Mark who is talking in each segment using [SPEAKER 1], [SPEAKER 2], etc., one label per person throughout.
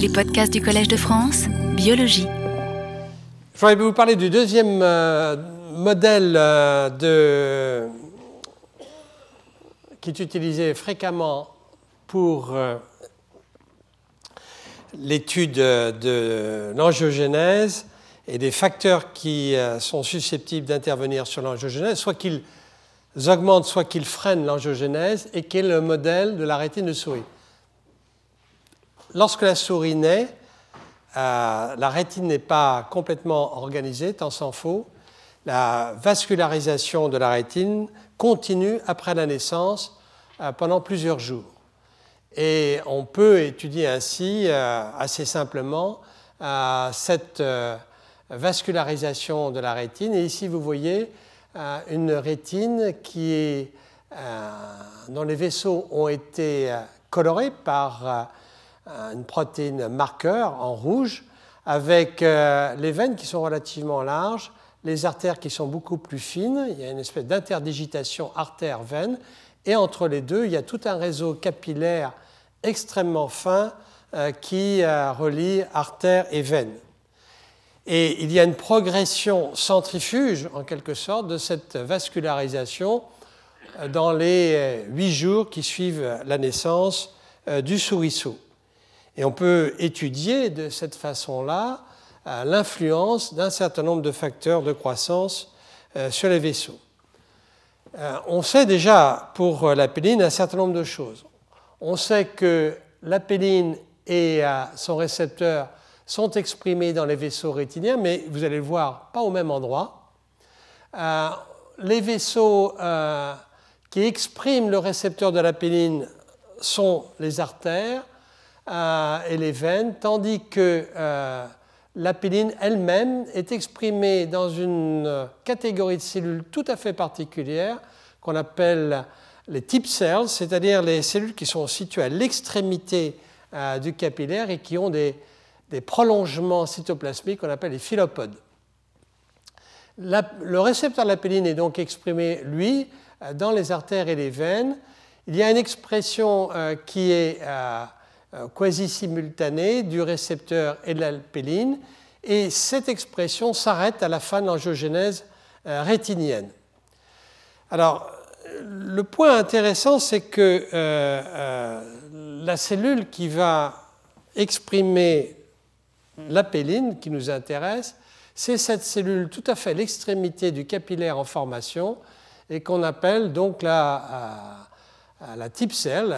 [SPEAKER 1] Les podcasts du Collège de France, biologie.
[SPEAKER 2] Je voudrais vous parler du deuxième euh, modèle euh, qui est utilisé fréquemment pour euh, l'étude de l'angiogénèse et des facteurs qui sont susceptibles d'intervenir sur l'angiogénèse, soit qu'ils augmentent, soit qu'ils freinent l'angiogénèse, et qui est le modèle de la rétine de souris. Lorsque la souris naît, euh, la rétine n'est pas complètement organisée, tant s'en faut. La vascularisation de la rétine continue après la naissance euh, pendant plusieurs jours. Et on peut étudier ainsi euh, assez simplement cette vascularisation de la rétine. Et ici, vous voyez une rétine dont les vaisseaux ont été colorés par une protéine marqueur en rouge, avec euh, les veines qui sont relativement larges, les artères qui sont beaucoup plus fines, il y a une espèce d'interdigitation artère-veine, et entre les deux, il y a tout un réseau capillaire extrêmement fin euh, qui euh, relie artère et veine. Et il y a une progression centrifuge, en quelque sorte, de cette vascularisation dans les huit jours qui suivent la naissance du souriceau. Et on peut étudier de cette façon-là euh, l'influence d'un certain nombre de facteurs de croissance euh, sur les vaisseaux. Euh, on sait déjà pour la péline un certain nombre de choses. On sait que la péline et son récepteur sont exprimés dans les vaisseaux rétiniens, mais vous allez le voir, pas au même endroit. les vaisseaux qui expriment le récepteur de la péline sont les artères, et les veines, tandis que euh, la péline elle-même est exprimée dans une catégorie de cellules tout à fait particulière qu'on appelle les tip cells, c'est-à-dire les cellules qui sont situées à l'extrémité euh, du capillaire et qui ont des, prolongements cytoplasmiques qu'on appelle les philopodes. le récepteur de la péline est donc exprimé, lui, dans les artères et les veines. Il y a une expression qui est euh, quasi-simultanée du récepteur et de l'alpéline, et cette expression s'arrête à la fin de l'angiogénèse euh, rétinienne. Alors, le point intéressant, c'est que euh, la cellule qui va exprimer l'apéline qui nous intéresse, c'est cette cellule tout à fait à l'extrémité du capillaire en formation et qu'on appelle donc la, la type cell,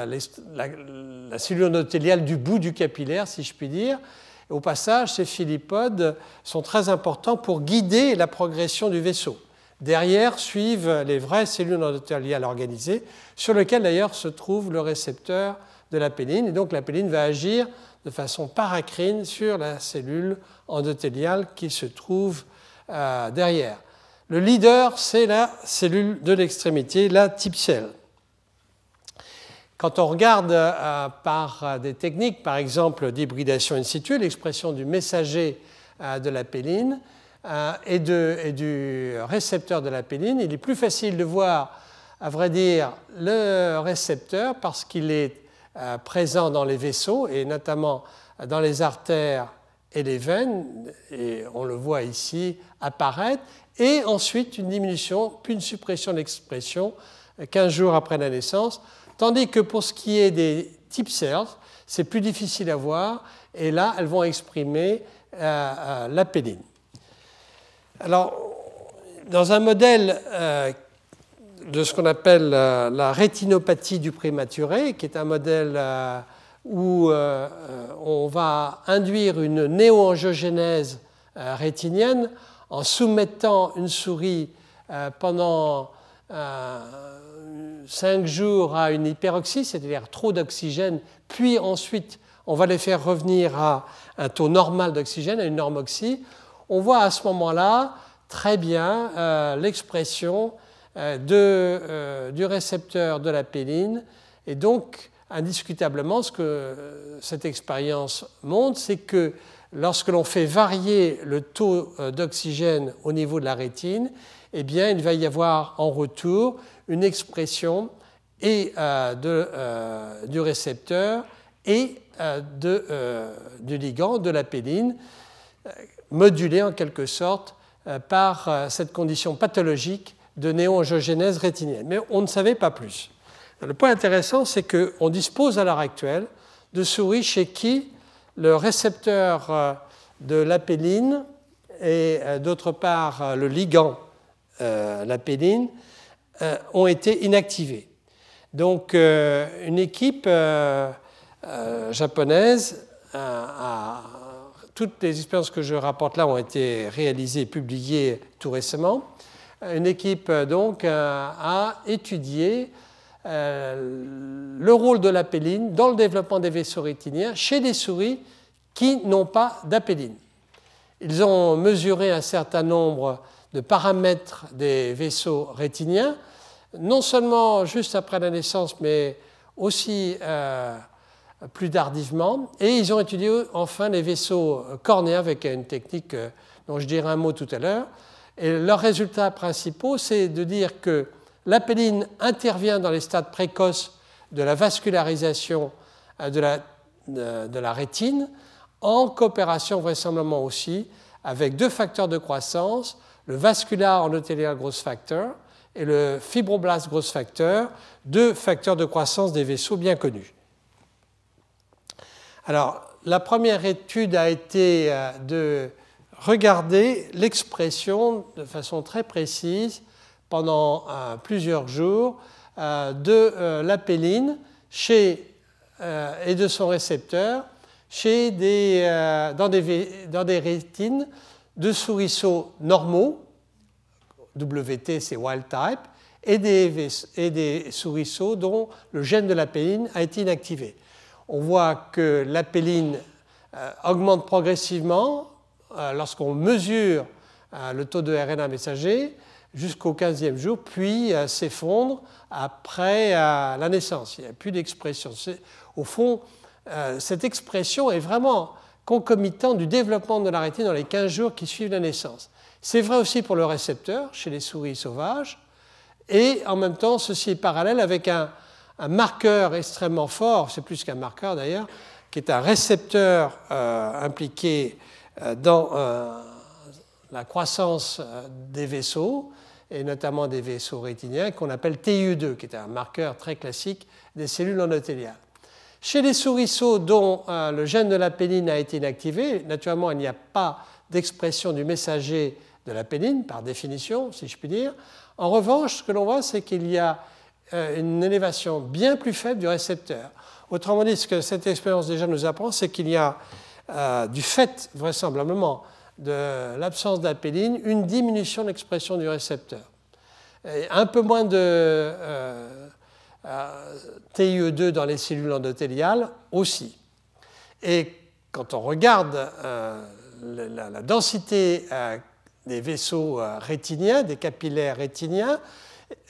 [SPEAKER 2] la, cellule endothéliale du bout du capillaire, si je puis dire. Au passage, ces philipodes sont très importants pour guider la progression du vaisseau. Derrière suivent les vraies cellules endothéliales organisées, sur lesquelles d'ailleurs se trouve le récepteur de la péline. Et donc la péline va agir de façon paracrine sur la cellule endothéliale qui se trouve euh, derrière. Le leader, c'est la cellule de l'extrémité, la type cell. Quand on regarde euh, par euh, des techniques, par exemple d'hybridation in situ, l'expression du messager euh, de la péline et, du récepteur de la péline, il est plus facile de voir, à vrai dire, le récepteur parce qu'il est présent dans les vaisseaux et notamment dans les artères et les veines, et on le voit ici apparaître, et ensuite une diminution, puis une suppression d'expression 15 jours après la naissance Tandis que pour ce qui est des type cells, c'est plus difficile à voir, et là, elles vont exprimer euh, euh, la péline. Alors, dans un modèle euh, de ce qu'on appelle la rétinopathie du prématuré, qui est un modèle où on va induire une néo-angiogénèse rétinienne en soumettant une souris pendant 5 jours à une hyperoxie, c'est-à-dire trop d'oxygène, puis ensuite on va les faire revenir à un taux normal d'oxygène, à une normoxie, on voit à ce moment-là très bien euh, l'expression euh, euh, du récepteur de la péline. Et donc, indiscutablement, ce que cette expérience montre, c'est que lorsque l'on fait varier le taux d'oxygène au niveau de la rétine, eh bien, il va y avoir en retour une expression euh, euh, du récepteur et du ligand, de la péline, modulé en quelque sorte par cette condition pathologique de néo-angiogénèse rétinienne. Mais on ne savait pas plus. Le point intéressant, c'est qu'on dispose à l'heure actuelle de souris chez qui le récepteur de l'apéline et d'autre part le ligand, l'apéline, ont été inactivés. Donc, euh, une équipe euh, euh, japonaise, toutes les expériences que je rapporte là ont été réalisées et publiées tout récemment. Une équipe donc a étudié le rôle de l'apéline dans le développement des vaisseaux rétiniens chez des souris qui n'ont pas d'apéline. Ils ont mesuré un certain nombre de paramètres des vaisseaux rétiniens non seulement juste après la naissance, mais aussi euh, plus tardivement. Et ils ont étudié enfin les vaisseaux cornéens avec une technique euh, dont je dirai un mot tout à l'heure. Et leurs résultats principaux, c'est de dire que l'apéline intervient dans les stades précoces de la vascularisation euh, de la, de la rétine, en coopération vraisemblablement aussi avec deux facteurs de croissance, le vascular endothélial growth factor et le fibroblast growth factor, deux facteurs de croissance des vaisseaux bien connus. Alors, la première étude a été euh, de regarder l'expression de façon très précise pendant euh, plusieurs jours euh, de l'apéline chez, et de son récepteur chez dans des rétines de souriceaux normaux, WT, c'est wild type, et des, et des dont le gène de l'apéline a été inactivé. On voit que l'apéline euh, augmente progressivement euh, lorsqu'on mesure euh, le taux de RNA messager jusqu'au 15e jour, puis s'effondre après la naissance. Il n'y a plus d'expression. Au fond, cette expression est vraiment concomitante du développement de la rétine dans les 15 jours qui suivent la naissance. C'est vrai aussi pour le récepteur chez les souris sauvages. Et en même temps, ceci est parallèle avec un, marqueur extrêmement fort, c'est plus qu'un marqueur d'ailleurs, qui est un récepteur euh, impliqué euh, dans euh, la croissance des vaisseaux, et notamment des vaisseaux rétiniens, qu'on appelle TIU2, qui est un marqueur très classique des cellules endothéliales. Chez les souriceaux dont le gène de la péline a été inactivé, naturellement, il n'y a pas d'expression du messager de la péline, par définition, si je puis dire. En revanche, ce que l'on voit, c'est qu'il y a euh, une élévation bien plus faible du récepteur. Autrement dit, ce que cette expérience déjà nous apprend, c'est qu'il y a, euh, du fait vraisemblablement de l'absence d'apéline, une diminution de l'expression du récepteur. un peu moins de euh, TIE2 dans les cellules endothéliales aussi. Et quand on regarde la, la, densité des vaisseaux euh, rétiniens, des capillaires rétiniens.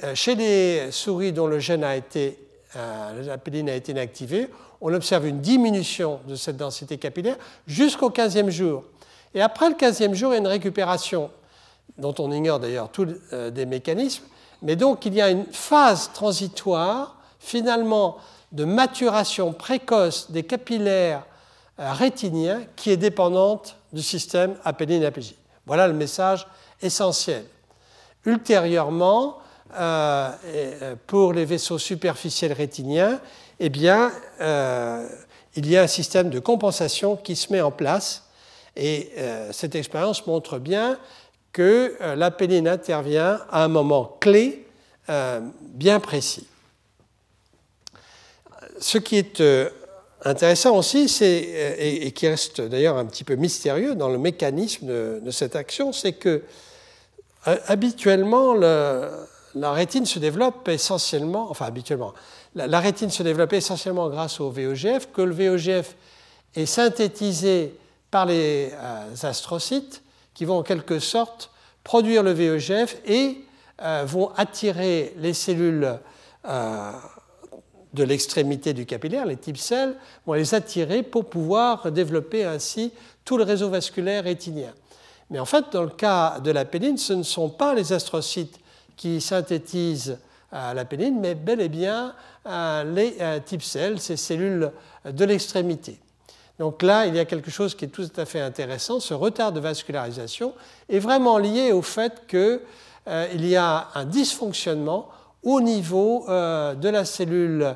[SPEAKER 2] Euh, chez les souris dont le gène a été, euh, a été inactivé, on observe une diminution de cette densité capillaire jusqu'au 15e jour. Et après le 15e jour, il y a une récupération, dont on ignore d'ailleurs tous des mécanismes. Mais donc, il y a une phase transitoire, finalement, de maturation précoce des capillaires rétiniens qui est dépendante du système apéline-APJ. Voilà le message essentiel. Ultérieurement, euh, euh, pour les vaisseaux superficiels rétiniens, eh bien, euh, il y a un système de compensation qui se met en place et cette expérience montre bien que la péline intervient à un moment clé bien précis. Ce qui est intéressant aussi, euh, et, qui reste d'ailleurs un petit peu mystérieux dans le mécanisme de, cette action, c'est que euh, habituellement, la rétine se développe essentiellement, enfin habituellement, la, rétine se développe essentiellement grâce au VEGF, que le VEGF est synthétisé par les euh, astrocytes qui vont en quelque sorte produire le VEGF et vont attirer les cellules de l'extrémité du capillaire, les types cells, vont les attirer pour pouvoir développer ainsi tout le réseau vasculaire rétinien. Mais en fait, dans le cas de la péline, ce ne sont pas les astrocytes qui synthétisent euh, la péline, mais bel et bien euh, les euh, types cells, ces cellules de l'extrémité. Donc là, il y a quelque chose qui est tout à fait intéressant. Ce retard de vascularisation est vraiment lié au fait qu'il y a un dysfonctionnement au niveau de la cellule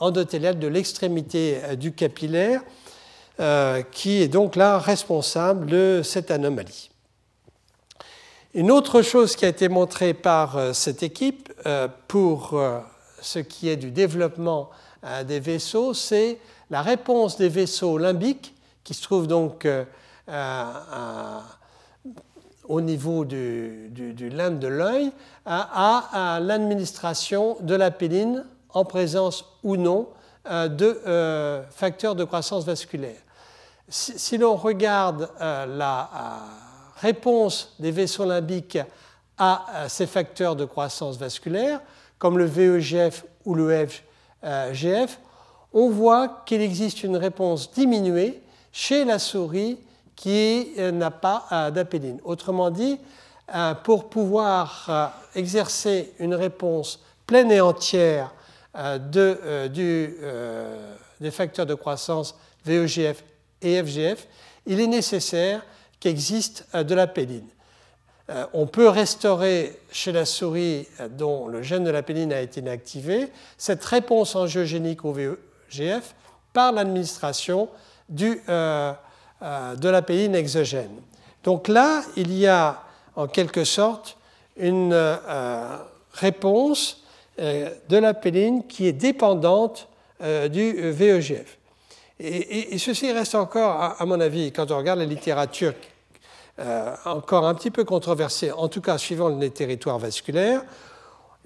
[SPEAKER 2] endothéliale de l'extrémité du capillaire, qui est donc là responsable de cette anomalie. Une autre chose qui a été montrée par euh, cette équipe euh, pour euh, ce qui est du développement des vaisseaux, c'est la réponse des vaisseaux limbiques qui se trouvent donc au niveau du, limbe de l'œil à, l'administration de la péline en présence ou non de facteurs de croissance vasculaire. Si, l'on regarde la réponse des vaisseaux limbiques à ces facteurs de croissance vasculaire, comme le VEGF ou le FGF, on voit qu'il existe une réponse diminuée chez la souris qui euh, n'a pas euh, d'apéline. Autrement dit, euh, pour pouvoir exercer une réponse pleine et entière de, des facteurs de croissance VEGF et FGF, il est nécessaire qu'existe de la péline. Euh, on peut restaurer chez la souris dont le gène de la péline a été inactivé cette réponse angiogénique au VEGF par l'administration de la péline exogène. Donc là, il y a en quelque sorte une réponse de la péline qui est dépendante du VEGF. Et, ceci reste encore, à, mon avis, quand on regarde la littérature, euh, encore un petit peu controversée, en tout cas suivant les territoires vasculaires.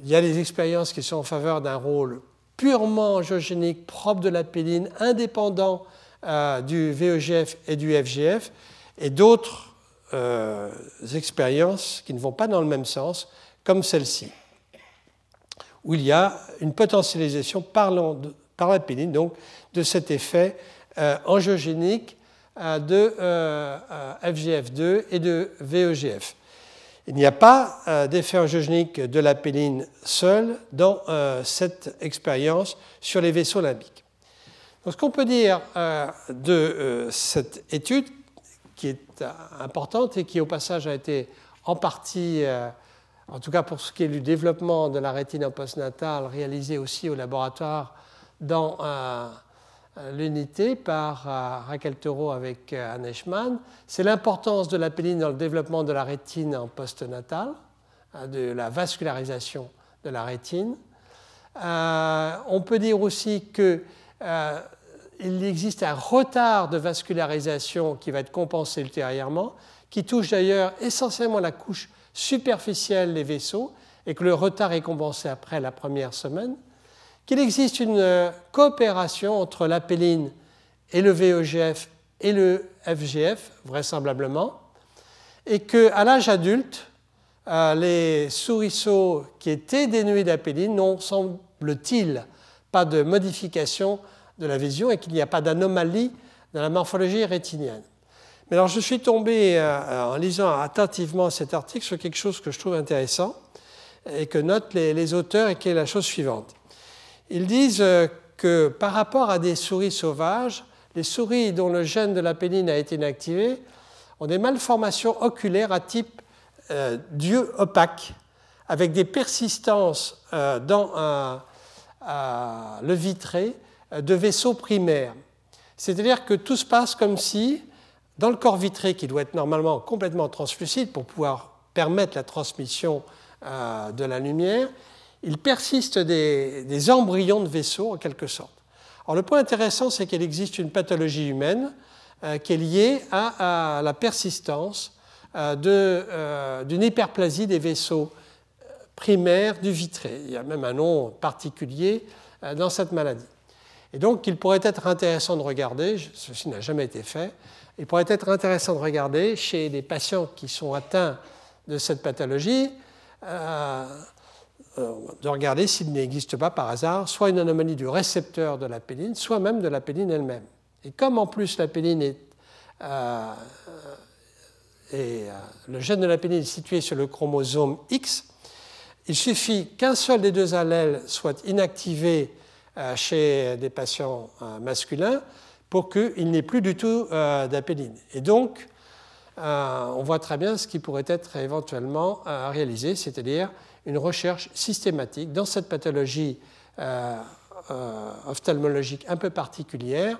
[SPEAKER 2] Il y a des expériences qui sont en faveur d'un rôle purement angiogénique, propre de la indépendant euh, du VEGF et du FGF, et d'autres euh, expériences qui ne vont pas dans le même sens, comme celle-ci, où il y a une potentialisation par, par donc de cet effet euh, angiogénique de euh, FGF2 et de VEGF. Il n'y a pas d'effet angiogénique de la péline seule dans cette expérience sur les vaisseaux limbiques. Donc, ce qu'on peut dire de cette étude, qui est importante et qui au passage a été en partie, en tout cas pour ce qui est du développement de la rétine postnatale, réalisée aussi au laboratoire dans l'unité par euh, Raquel Taureau avec euh, Anne Eichmann, c'est l'importance de la péline dans le développement de la rétine en postnatal, euh, de la vascularisation de la rétine. on peut dire aussi qu'il existe un retard de vascularisation qui va être compensé ultérieurement, qui touche d'ailleurs essentiellement la couche superficielle des vaisseaux, et que le retard est compensé après la première semaine qu'il existe une euh, coopération entre l'apéline et le VEGF et le FGF, vraisemblablement, et qu'à l'âge adulte, euh, les souriceaux qui étaient dénués d'apéline n'ont, semble-t-il, pas de modification de la vision et qu'il n'y a pas d'anomalie dans la morphologie rétinienne. Mais alors je suis tombé, euh, en lisant attentivement cet article, sur quelque chose que je trouve intéressant et que notent les, les auteurs et qui est la chose suivante. Ils disent euh, que par rapport à des souris sauvages, les souris dont le gène de la péline a été inactivé ont des malformations oculaires à type euh, d'yeux opaques, avec des persistances euh, dans le vitré de vaisseaux primaires. C'est-à-dire que tout se passe comme si, dans le corps vitré, qui doit être normalement complètement translucide pour pouvoir permettre la transmission de la lumière, il persiste des, embryons de vaisseaux en quelque sorte. Alors, le point intéressant, c'est qu'il existe une pathologie humaine euh, qui est liée à, la persistance euh, euh, d'une hyperplasie des vaisseaux primaires du vitré. Il y a même un nom particulier dans cette maladie. Et donc, il pourrait être intéressant de regarder, ceci n'a jamais été fait, il pourrait être intéressant de regarder chez des patients qui sont atteints de cette pathologie de regarder s'il n'existe pas par hasard soit une anomalie du récepteur de la péline, soit même de la péline elle-même. Et comme en plus la péline est, euh, et, euh, le gène de la péline est situé sur le chromosome X, il suffit qu'un seul des deux allèles soit inactivé chez des patients masculins pour qu'il n'y ait plus du tout d'apéline. Et donc, on voit très bien ce qui pourrait être éventuellement réalisé, c'est-à-dire une recherche systématique dans cette pathologie ophtalmologique un peu particulière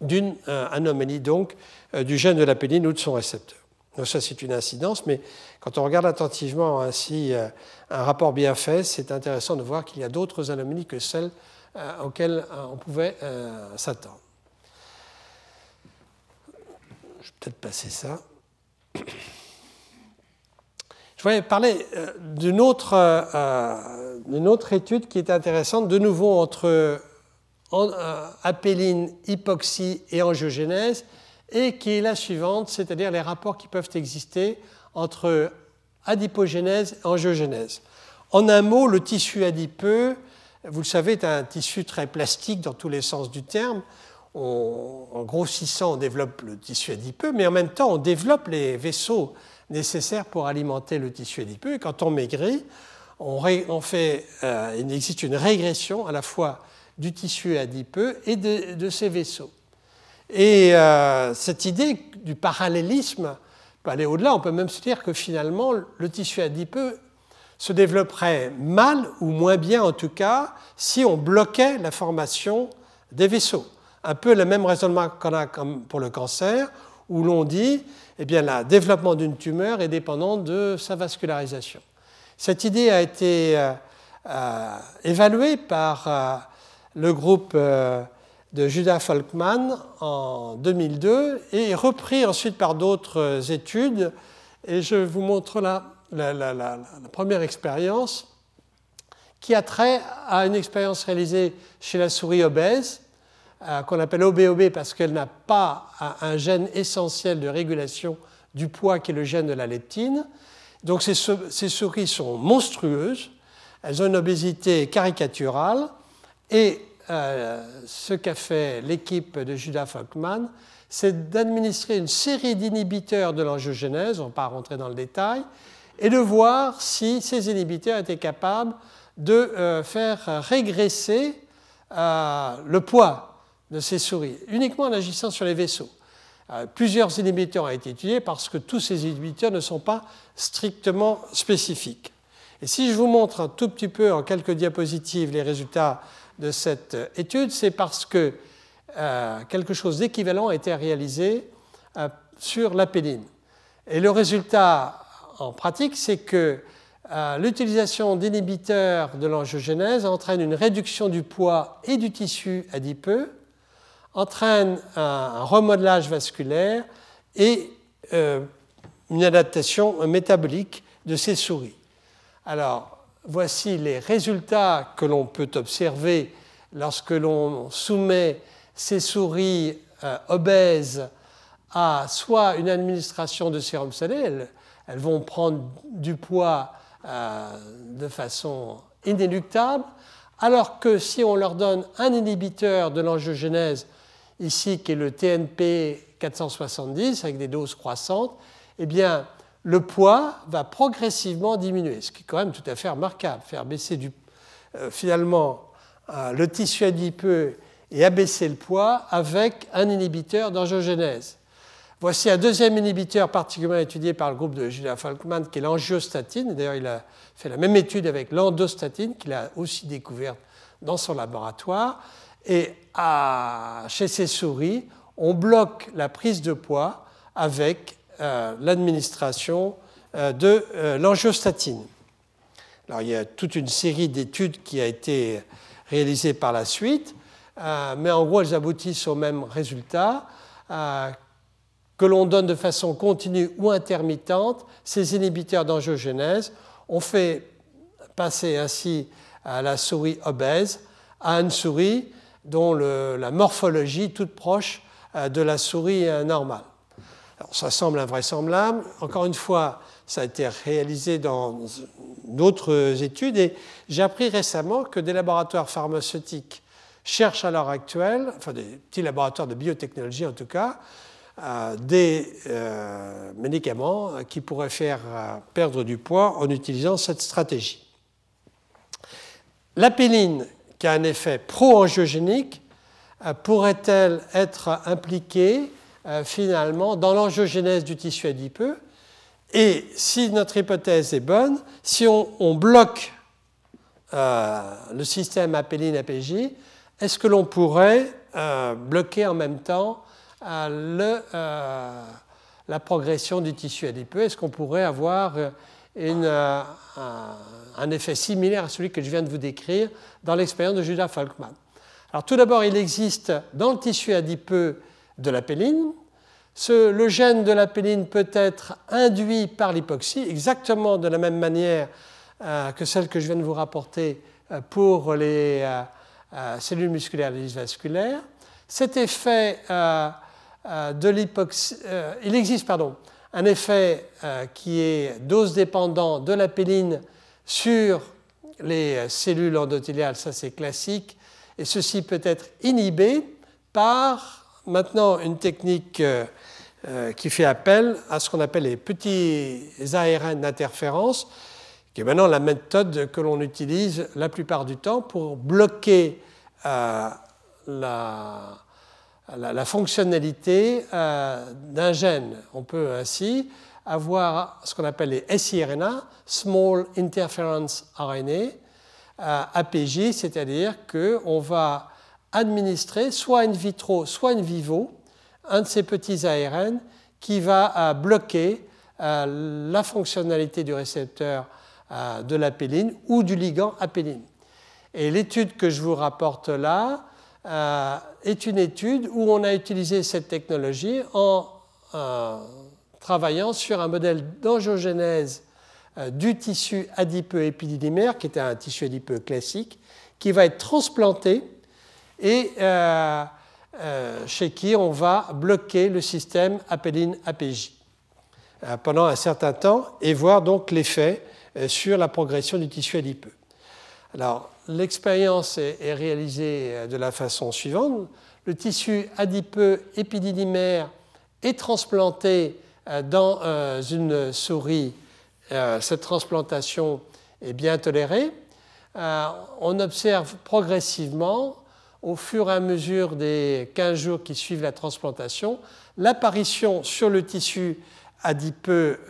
[SPEAKER 2] d'une anomalie donc du gène de l'apéline ou de son récepteur. Donc ça, c'est une incidence, mais quand on regarde attentivement ainsi euh, un rapport bien fait, c'est intéressant de voir qu'il y a d'autres anomalies que celles euh, auxquelles euh, on pouvait s'attendre. Je vais peut-être passer ça. Je voulais parler d'une autre, autre, étude qui est intéressante, de nouveau entre apéline, hypoxie et angiogénèse, et qui est la suivante, c'est-à-dire les rapports qui peuvent exister entre adipogénèse et angiogénèse. En un mot, le tissu adipeux, vous le savez, est un tissu très plastique dans tous les sens du terme. en grossissant, on développe le tissu adipeux, mais en même temps, on développe les vaisseaux nécessaires pour alimenter le tissu adipeux. Et quand on maigrit, on, fait, euh, il existe une régression à la fois du tissu adipeux et de, ces vaisseaux. Et euh, cette idée du parallélisme peut aller au-delà. On peut même se dire que finalement, le tissu adipeux se développerait mal ou moins bien en tout cas si on bloquait la formation des vaisseaux. Un peu le même raisonnement qu'on a pour le cancer, où l'on dit eh bien, le développement d'une tumeur est dépendant de sa vascularisation. Cette idée a été euh, euh, évaluée par le groupe de Judah Folkman en 2002 et repris ensuite par d'autres études. Et je vous montre là la, première expérience qui a trait à une expérience réalisée chez la souris obèse, euh, qu'on appelle OBOB parce qu'elle n'a pas un gène essentiel de régulation du poids qui est le gène de la leptine. Donc ces, souris sont monstrueuses, elles ont une obésité caricaturale. Et euh, ce qu'a fait l'équipe de Judah Falkman, c'est d'administrer une série d'inhibiteurs de l'angiogénèse, on ne va pas rentrer dans le détail, et de voir si ces inhibiteurs étaient capables de euh, faire régresser le poids de ces souris, uniquement en agissant sur les vaisseaux. plusieurs inhibiteurs ont été étudiés parce que tous ces inhibiteurs ne sont pas strictement spécifiques. Et si je vous montre un tout petit peu en quelques diapositives les résultats de cette étude, c'est parce que euh, quelque chose d'équivalent a été réalisé euh, sur la péline. Et le résultat en pratique, c'est que euh, l'utilisation d'inhibiteurs de l'angiogénèse entraîne une réduction du poids et du tissu adipeux, entraîne un, remodelage vasculaire et une adaptation métabolique de ces souris. Alors, voici les résultats que l'on peut observer lorsque l'on soumet ces souris euh, obèses à soit une administration de sérum salé, elles, vont prendre du poids euh, de façon inéluctable, alors que si on leur donne un inhibiteur de l'angiogénèse, ici qui est le TNP 470 avec des doses croissantes, eh bien, le poids va progressivement diminuer, ce qui est quand même tout à fait remarquable. Faire baisser du, euh, finalement euh, le tissu adipeux et abaisser le poids avec un inhibiteur d'angiogénèse. Voici un deuxième inhibiteur particulièrement étudié par le groupe de Julia Falkman, qui est l'angiostatine. D'ailleurs, il a fait la même étude avec l'endostatine, qu'il a aussi découverte dans son laboratoire. Et chez ces souris, on bloque la prise de poids avec euh, l'administration euh, de euh, l'angiostatine. Alors, il y a toute une série d'études qui a été réalisée par la suite, mais en gros, elles aboutissent au même résultat que l'on donne de façon continue ou intermittente ces inhibiteurs d'angiogénèse. On fait passer ainsi à la souris obèse à une souris dont la morphologie toute proche de la souris normale ça semble invraisemblable. Encore une fois, ça a été réalisé dans d'autres études et j'ai appris récemment que des laboratoires pharmaceutiques cherchent à l'heure actuelle, enfin des petits laboratoires de biotechnologie en tout cas, euh, des euh, médicaments qui pourraient faire euh, perdre du poids en utilisant cette stratégie. L'apéline, qui a un effet pro-angiogénique, pourrait-elle être impliquée finalement dans l'angiogénèse du tissu adipeux? Et si notre hypothèse est bonne, si on, bloque le système apéline-APJ, est-ce que l'on pourrait bloquer en même temps la progression du tissu adipeux? Est-ce qu'on pourrait avoir euh, euh, un, effet similaire à celui que je viens de vous décrire dans l'expérience de Judah Falkman Alors tout d'abord, il existe dans le tissu adipeux de la péline. le gène de la péline peut être induit par l'hypoxie, exactement de la même manière euh, que celle que je viens de vous rapporter pour les cellules musculaires et vasculaires. Cet effet euh, de euh, il existe pardon, un effet euh, qui est dose dépendant de la péline sur les cellules endothéliales, ça c'est classique, et ceci peut être inhibé par maintenant une technique qui fait appel à ce qu'on appelle les petits ARN d'interférence, qui est maintenant la méthode que l'on utilise la plupart du temps pour bloquer la, la, fonctionnalité euh, d'un gène. On peut ainsi avoir ce qu'on appelle les siRNA, Small Interference RNA, euh, APJ, c'est-à-dire qu'on va administrer soit in vitro, soit in vivo, un de ces petits ARN qui va euh, bloquer la fonctionnalité du récepteur de l'apéline ou du ligand apéline. Et l'étude que je vous rapporte là est une étude où on a utilisé cette technologie en euh, travaillant sur un modèle d'angiogénèse euh, du tissu adipeux épididymaire, qui était un tissu adipeux classique, qui va être transplanté et chez qui on va bloquer le système apéline-APJ pendant un certain temps et voir donc l'effet sur la progression du tissu adipeux. Alors, l'expérience est, réalisée euh, de la façon suivante. Le tissu adipeux épididymaire est transplanté euh, dans euh, une souris. Cette transplantation est bien tolérée. On observe progressivement, au fur et à mesure des 15 jours qui suivent la transplantation, l'apparition sur le tissu adipeux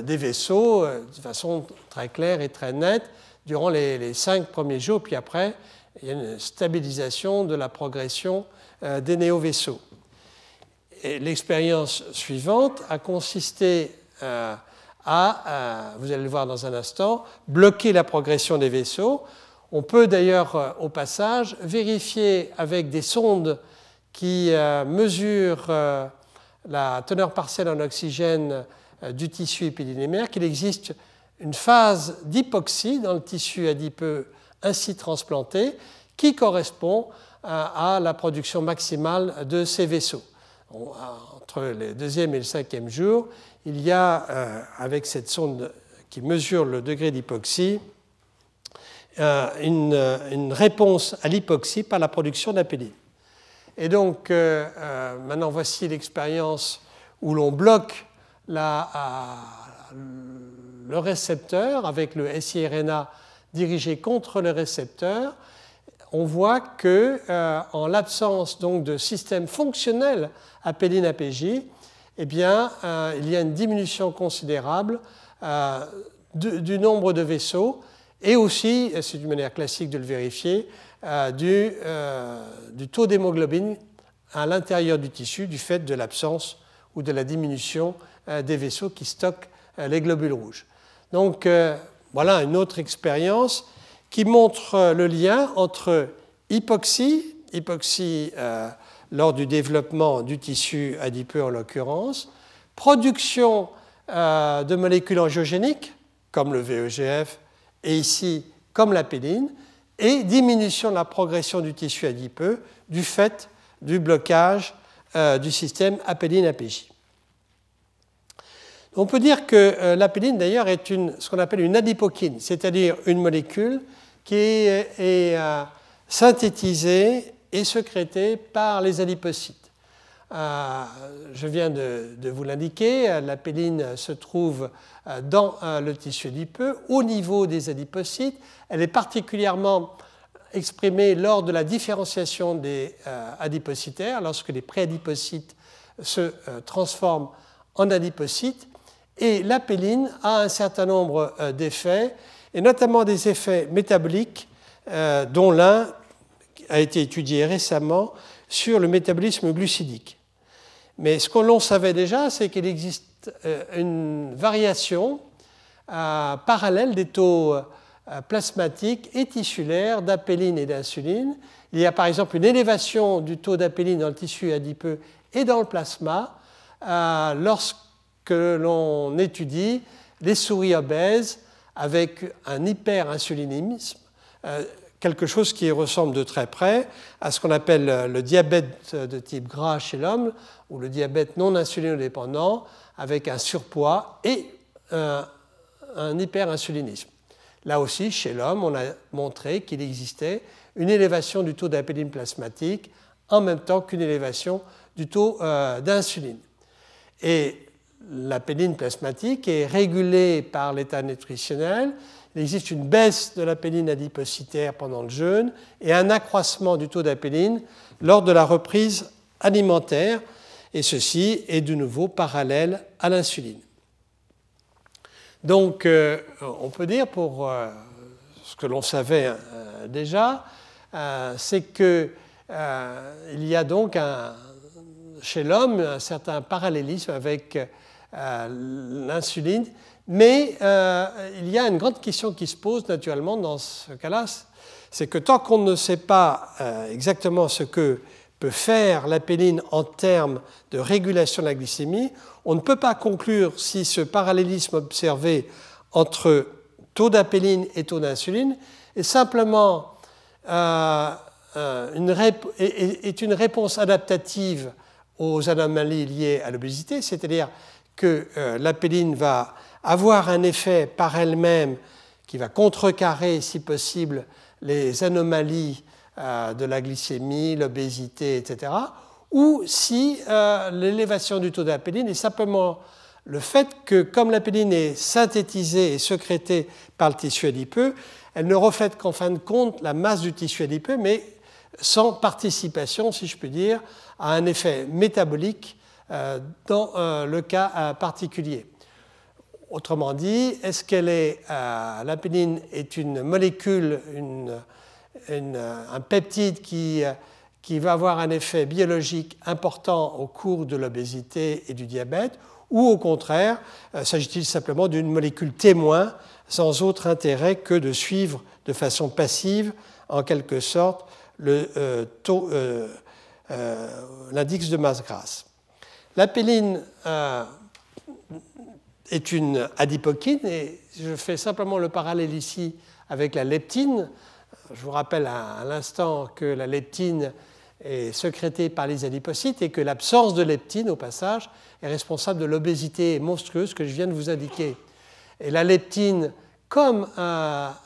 [SPEAKER 2] des vaisseaux de façon très claire et très nette durant les, cinq premiers jours, puis après, il y a une stabilisation de la progression euh, des néovaisseaux. L'expérience suivante a consisté euh, à, vous allez le voir dans un instant, bloquer la progression des vaisseaux. On peut d'ailleurs, euh, au passage, vérifier avec des sondes qui mesurent la teneur partielle en oxygène du tissu épididymaire qu'il existe une phase d'hypoxie dans le tissu adipeux ainsi transplanté qui correspond à, la production maximale de ces vaisseaux. entre le deuxième et le cinquième jour, il y a, euh, avec cette sonde qui mesure le degré d'hypoxie, euh, une, réponse à l'hypoxie par la production d'apéline. Et donc, euh, maintenant, voici l'expérience où l'on bloque la, le récepteur avec le siRNA dirigé contre le récepteur, on voit que euh, en l'absence donc de système fonctionnel apéline-APJ, eh bien, euh, il y a une diminution considérable euh, du nombre de vaisseaux et aussi, c'est une manière classique de le vérifier, du, du, taux d'hémoglobine à l'intérieur du tissu du fait de l'absence ou de la diminution des vaisseaux qui stockent les globules rouges. Donc euh, voilà une autre expérience qui montre euh, le lien entre hypoxie, hypoxie euh, lors du développement du tissu adipeux en l'occurrence, production de molécules angiogéniques comme le VEGF et ici comme la péline, et diminution de la progression du tissu adipeux du fait du blocage du système apéline-APJ. On peut dire que euh, l'apéline, d'ailleurs, est ce qu'on appelle une adipokine, c'est-à-dire une molécule qui est, euh, synthétisée et sécrétée par les adipocytes. Euh, je viens de, vous l'indiquer, l'apéline se trouve dans le tissu adipeux, au niveau des adipocytes. Elle est particulièrement exprimée lors de la différenciation des adipocytaires, lorsque les préadipocytes se transforment en adipocytes. Et l'apéline a un certain nombre d'effets, et notamment des effets métaboliques, dont l'un a été étudié récemment sur le métabolisme glucidique. Mais ce que l'on savait déjà, c'est qu'il existe euh, une variation euh, parallèle des taux euh, plasmatiques et tissulaires d'apéline et d'insuline. Il y a par exemple une élévation du taux d'apéline dans le tissu adipeux et dans le plasma lorsque l'on étudie les souris obèses avec un hyperinsulinisme quelque chose qui ressemble de très près à ce qu'on appelle le diabète de type gras chez l'homme ou le diabète non insulinodépendant avec un surpoids et un, hyperinsulinisme. Là aussi, chez l'homme, on a montré qu'il existait une élévation du taux d'apéline plasmatique en même temps qu'une élévation du taux euh, d'insuline. Et l'apéline plasmatique est régulée par l'état nutritionnel il existe une baisse de l'apéline adipocytaire pendant le jeûne et un accroissement du taux d'apéline lors de la reprise alimentaire, et ceci est de nouveau parallèle à l'insuline. Donc, euh, on peut dire, pour euh, ce que l'on savait euh, déjà, c'est qu'il y a donc chez l'homme un certain parallélisme avec l'insuline. Mais euh, il y a une grande question qui se pose naturellement dans ce cas-là, c'est que tant qu'on ne sait pas euh, exactement ce que peut faire l'apéline en termes de régulation de la glycémie, on ne peut pas conclure si ce parallélisme observé entre taux d'apéline et taux d'insuline est simplement euh, est une réponse adaptative aux anomalies liées à l'obésité, c'est-à-dire que l'apéline va avoir un effet par elle-même qui va contrecarrer, si possible, les anomalies euh, de la glycémie, l'obésité, etc., ou si euh, l'élévation du taux d'apéline est simplement le fait que, comme l'apéline est synthétisée et sécrétée par le tissu adipeux, elle ne reflète qu'en fin de compte la masse du tissu adipeux, mais sans participation, si je puis dire, à un effet métabolique euh, dans le cas particulier. Autrement dit, est-ce qu'elle est, euh, l'apéline est une molécule, un peptide qui, qui va avoir un effet biologique important au cours de l'obésité et du diabète, ou au contraire, euh, s'agit-il simplement d'une molécule témoin sans autre intérêt que de suivre de façon passive, en quelque sorte, euh, l'indice de masse grasse? L'apéline est une adipokine et je fais simplement le parallèle ici avec la leptine. Je vous rappelle à, l'instant que la leptine est sécrétée par les adipocytes et que l'absence de leptine, au passage, est responsable de l'obésité monstrueuse que je viens de vous indiquer. Et la leptine, comme la,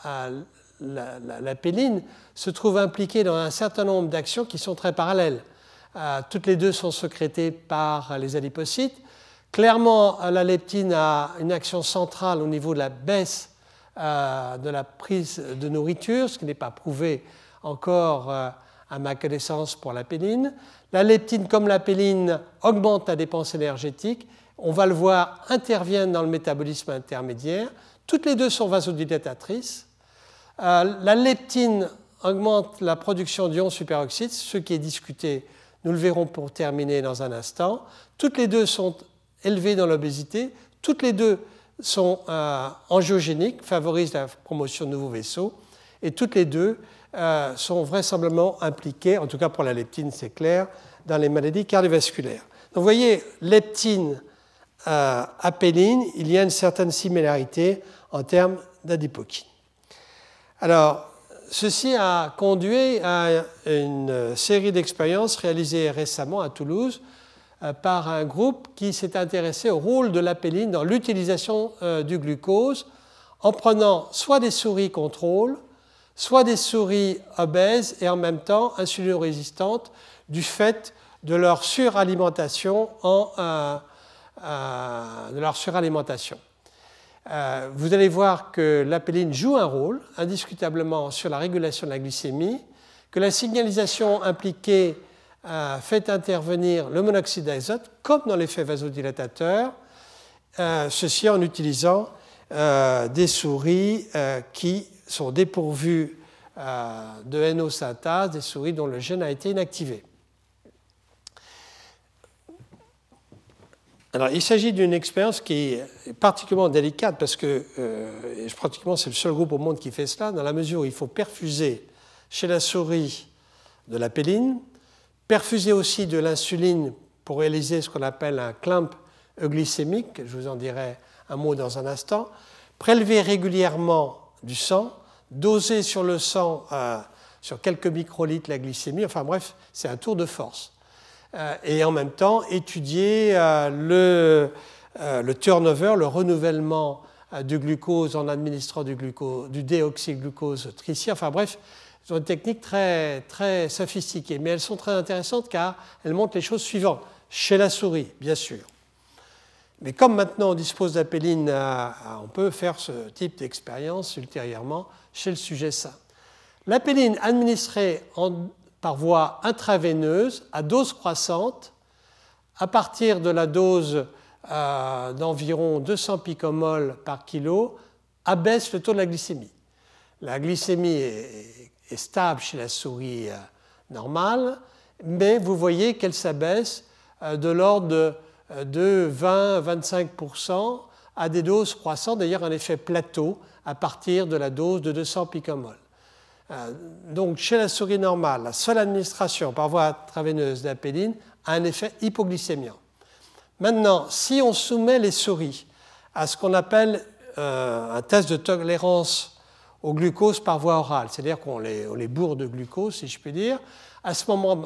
[SPEAKER 2] la, péline, se trouve impliquée dans un certain nombre d'actions qui sont très parallèles. Euh, toutes les deux sont sécrétées par les adipocytes Clairement, la leptine a une action centrale au niveau de la baisse euh, de la prise de nourriture, ce qui n'est pas prouvé encore euh, à ma connaissance pour la péline. La leptine, comme la péline, augmente la dépense énergétique. On va le voir, interviennent dans le métabolisme intermédiaire. Toutes les deux sont vasodilatatrices. La leptine augmente la production d'ions superoxydes, ce qui est discuté, nous le verrons pour terminer dans un instant. Toutes les deux sont élevées dans l'obésité. Toutes les deux sont euh, angiogéniques, favorisent la promotion de nouveaux vaisseaux, et toutes les deux euh, sont vraisemblablement impliquées, en tout cas pour la leptine, c'est clair, dans les maladies cardiovasculaires. Donc vous voyez, leptine, euh, apéline, il y a une certaine similarité en termes d'adipokine. Alors, ceci a conduit à une série d'expériences réalisées récemment à Toulouse euh, par un groupe qui s'est intéressé au rôle de l'apéline dans l'utilisation euh, du glucose en prenant soit des souris contrôle, soit des souris obèses et en même temps insulino-résistantes du fait de leur suralimentation. En, euh, de leur suralimentation. Euh, vous allez voir que l'apéline joue un rôle indiscutablement sur la régulation de la glycémie, que la signalisation impliquée euh, fait intervenir le monoxyde d'azote comme dans l'effet vasodilatateur, euh, ceci en utilisant des souris qui sont dépourvues de NO synthase, des souris dont le gène a été inactivé. Alors, il s'agit d'une expérience qui est particulièrement délicate parce que euh, pratiquement c'est le seul groupe au monde qui fait cela, dans la mesure où il faut perfuser chez la souris de la péline, perfuser aussi de l'insuline pour réaliser ce qu'on appelle un clamp euglycémique, je vous en dirai un mot dans un instant, prélever régulièrement du sang, doser sur le sang euh, sur quelques microlitres la glycémie, enfin bref, c'est un tour de force. Euh, et en même temps étudier euh, le, euh, le turnover, le renouvellement du glucose en administrant du, du déoxyglucose tricien. Enfin bref, c'est une technique très, très sophistiquée, mais elles sont très intéressantes car elles montrent les choses suivantes. Chez la souris, bien sûr. Mais comme maintenant on dispose d'apéline, on peut faire ce type d'expérience ultérieurement chez le sujet sain. L'apéline administrée en par voie intraveineuse à dose croissante à partir de la dose euh, d'environ 200 picomoles par kilo abaisse le taux de la glycémie. La glycémie est, stable chez la souris euh, normale, mais vous voyez qu'elle s'abaisse euh, de l'ordre de, de 20-25% à des doses croissantes, d'ailleurs un effet plateau à partir de la dose de 200 picomoles. Euh, donc, chez la souris normale, la seule administration par voie intraveineuse d'apéline a un effet hypoglycémiant. Maintenant, si on soumet les souris à ce qu'on appelle euh, un test de tolérance au glucose par voie orale, c'est-à-dire qu'on les, bourre de glucose, si je puis dire, à ce moment,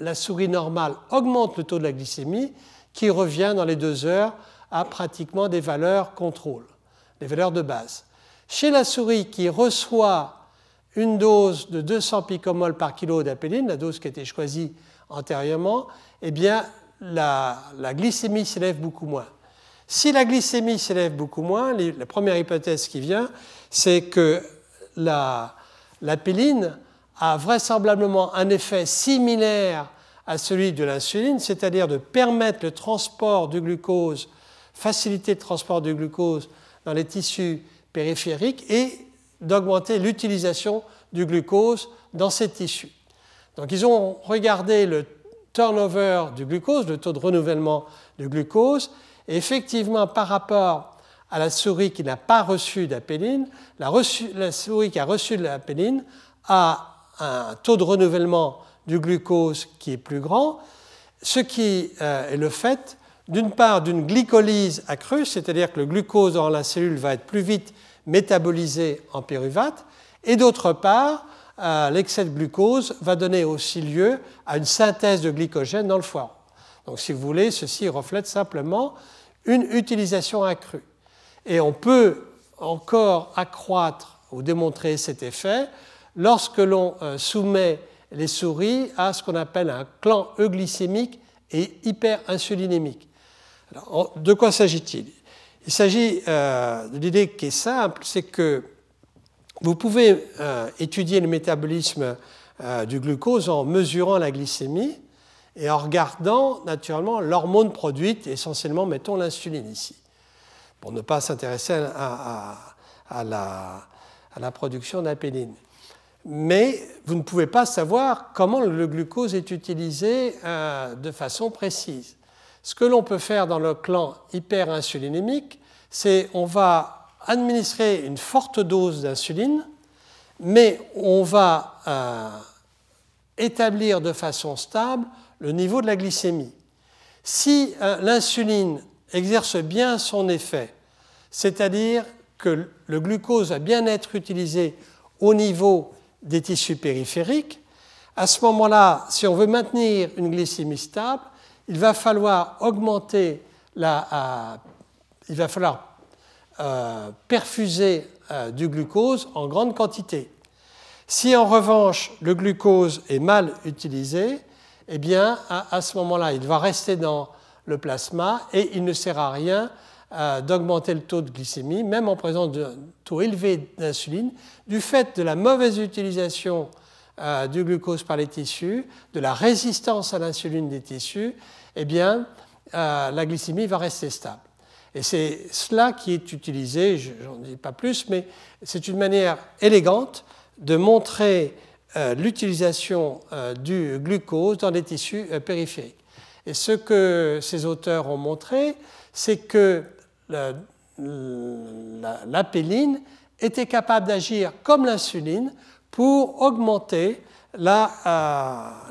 [SPEAKER 2] la souris normale augmente le taux de la glycémie qui revient dans les deux heures à pratiquement des valeurs contrôle, des valeurs de base. Chez la souris qui reçoit une dose de 200 picomoles par kilo d'apéline, la dose qui a été choisie antérieurement, eh bien, la, glycémie s'élève beaucoup moins. Si la glycémie s'élève beaucoup moins, la première hypothèse qui vient, c'est que l'apéline a vraisemblablement un effet similaire à celui de l'insuline, c'est-à-dire de permettre le transport du glucose, faciliter le transport du glucose dans les tissus périphériques et d'augmenter l'utilisation du glucose dans ces tissus. Donc ils ont regardé le turnover du glucose, le taux de renouvellement du glucose, et effectivement par rapport à la souris qui n'a pas reçu d'apéline, la, souris qui a reçu de l'apéline a un taux de renouvellement du glucose qui est plus grand, ce qui euh, est le fait d'une part d'une glycolyse accrue, c'est-à-dire que le glucose dans la cellule va être plus vite métabolisé en pyruvate, et d'autre part, euh, l'excès de glucose va donner aussi lieu à une synthèse de glycogène dans le foie. Donc si vous voulez, ceci reflète simplement une utilisation accrue. Et on peut encore accroître ou démontrer cet effet lorsque l'on euh, soumet les souris à ce qu'on appelle un clan euglycémique et hyperinsulinémique. De quoi s'agit-il? Il s'agit euh, de l'idée qui est simple, c'est que vous pouvez euh, étudier le métabolisme euh, du glucose en mesurant la glycémie et en regardant naturellement l'hormone produite, essentiellement mettons l'insuline ici, pour ne pas s'intéresser à, la, à, la, production d'apéline. Mais vous ne pouvez pas savoir comment le glucose est utilisé de façon précise. Ce que l'on peut faire dans le clan hyperinsulinémique, c'est on va administrer une forte dose d'insuline, mais on va euh, établir de façon stable le niveau de la glycémie. Si euh, l'insuline exerce bien son effet, c'est-à-dire que le glucose va bien être utilisé au niveau des tissus périphériques, à ce moment-là, si on veut maintenir une glycémie stable, il va falloir augmenter la, euh, il va falloir euh, perfuser euh, du glucose en grande quantité. Si en revanche le glucose est mal utilisé, eh bien à, ce moment-là, il va rester dans le plasma et il ne sert à rien d'augmenter le taux de glycémie, même en présence d'un taux élevé d'insuline, du fait de la mauvaise utilisation du glucose par les tissus, de la résistance à l'insuline des tissus, eh bien, la glycémie va rester stable. Et c'est cela qui est utilisé, je n'en dis pas plus, mais c'est une manière élégante de montrer euh, l'utilisation euh, du glucose dans les tissus euh, périphériques. Et ce que ces auteurs ont montré, c'est que l'apéline était capable d'agir comme l'insuline pour augmenter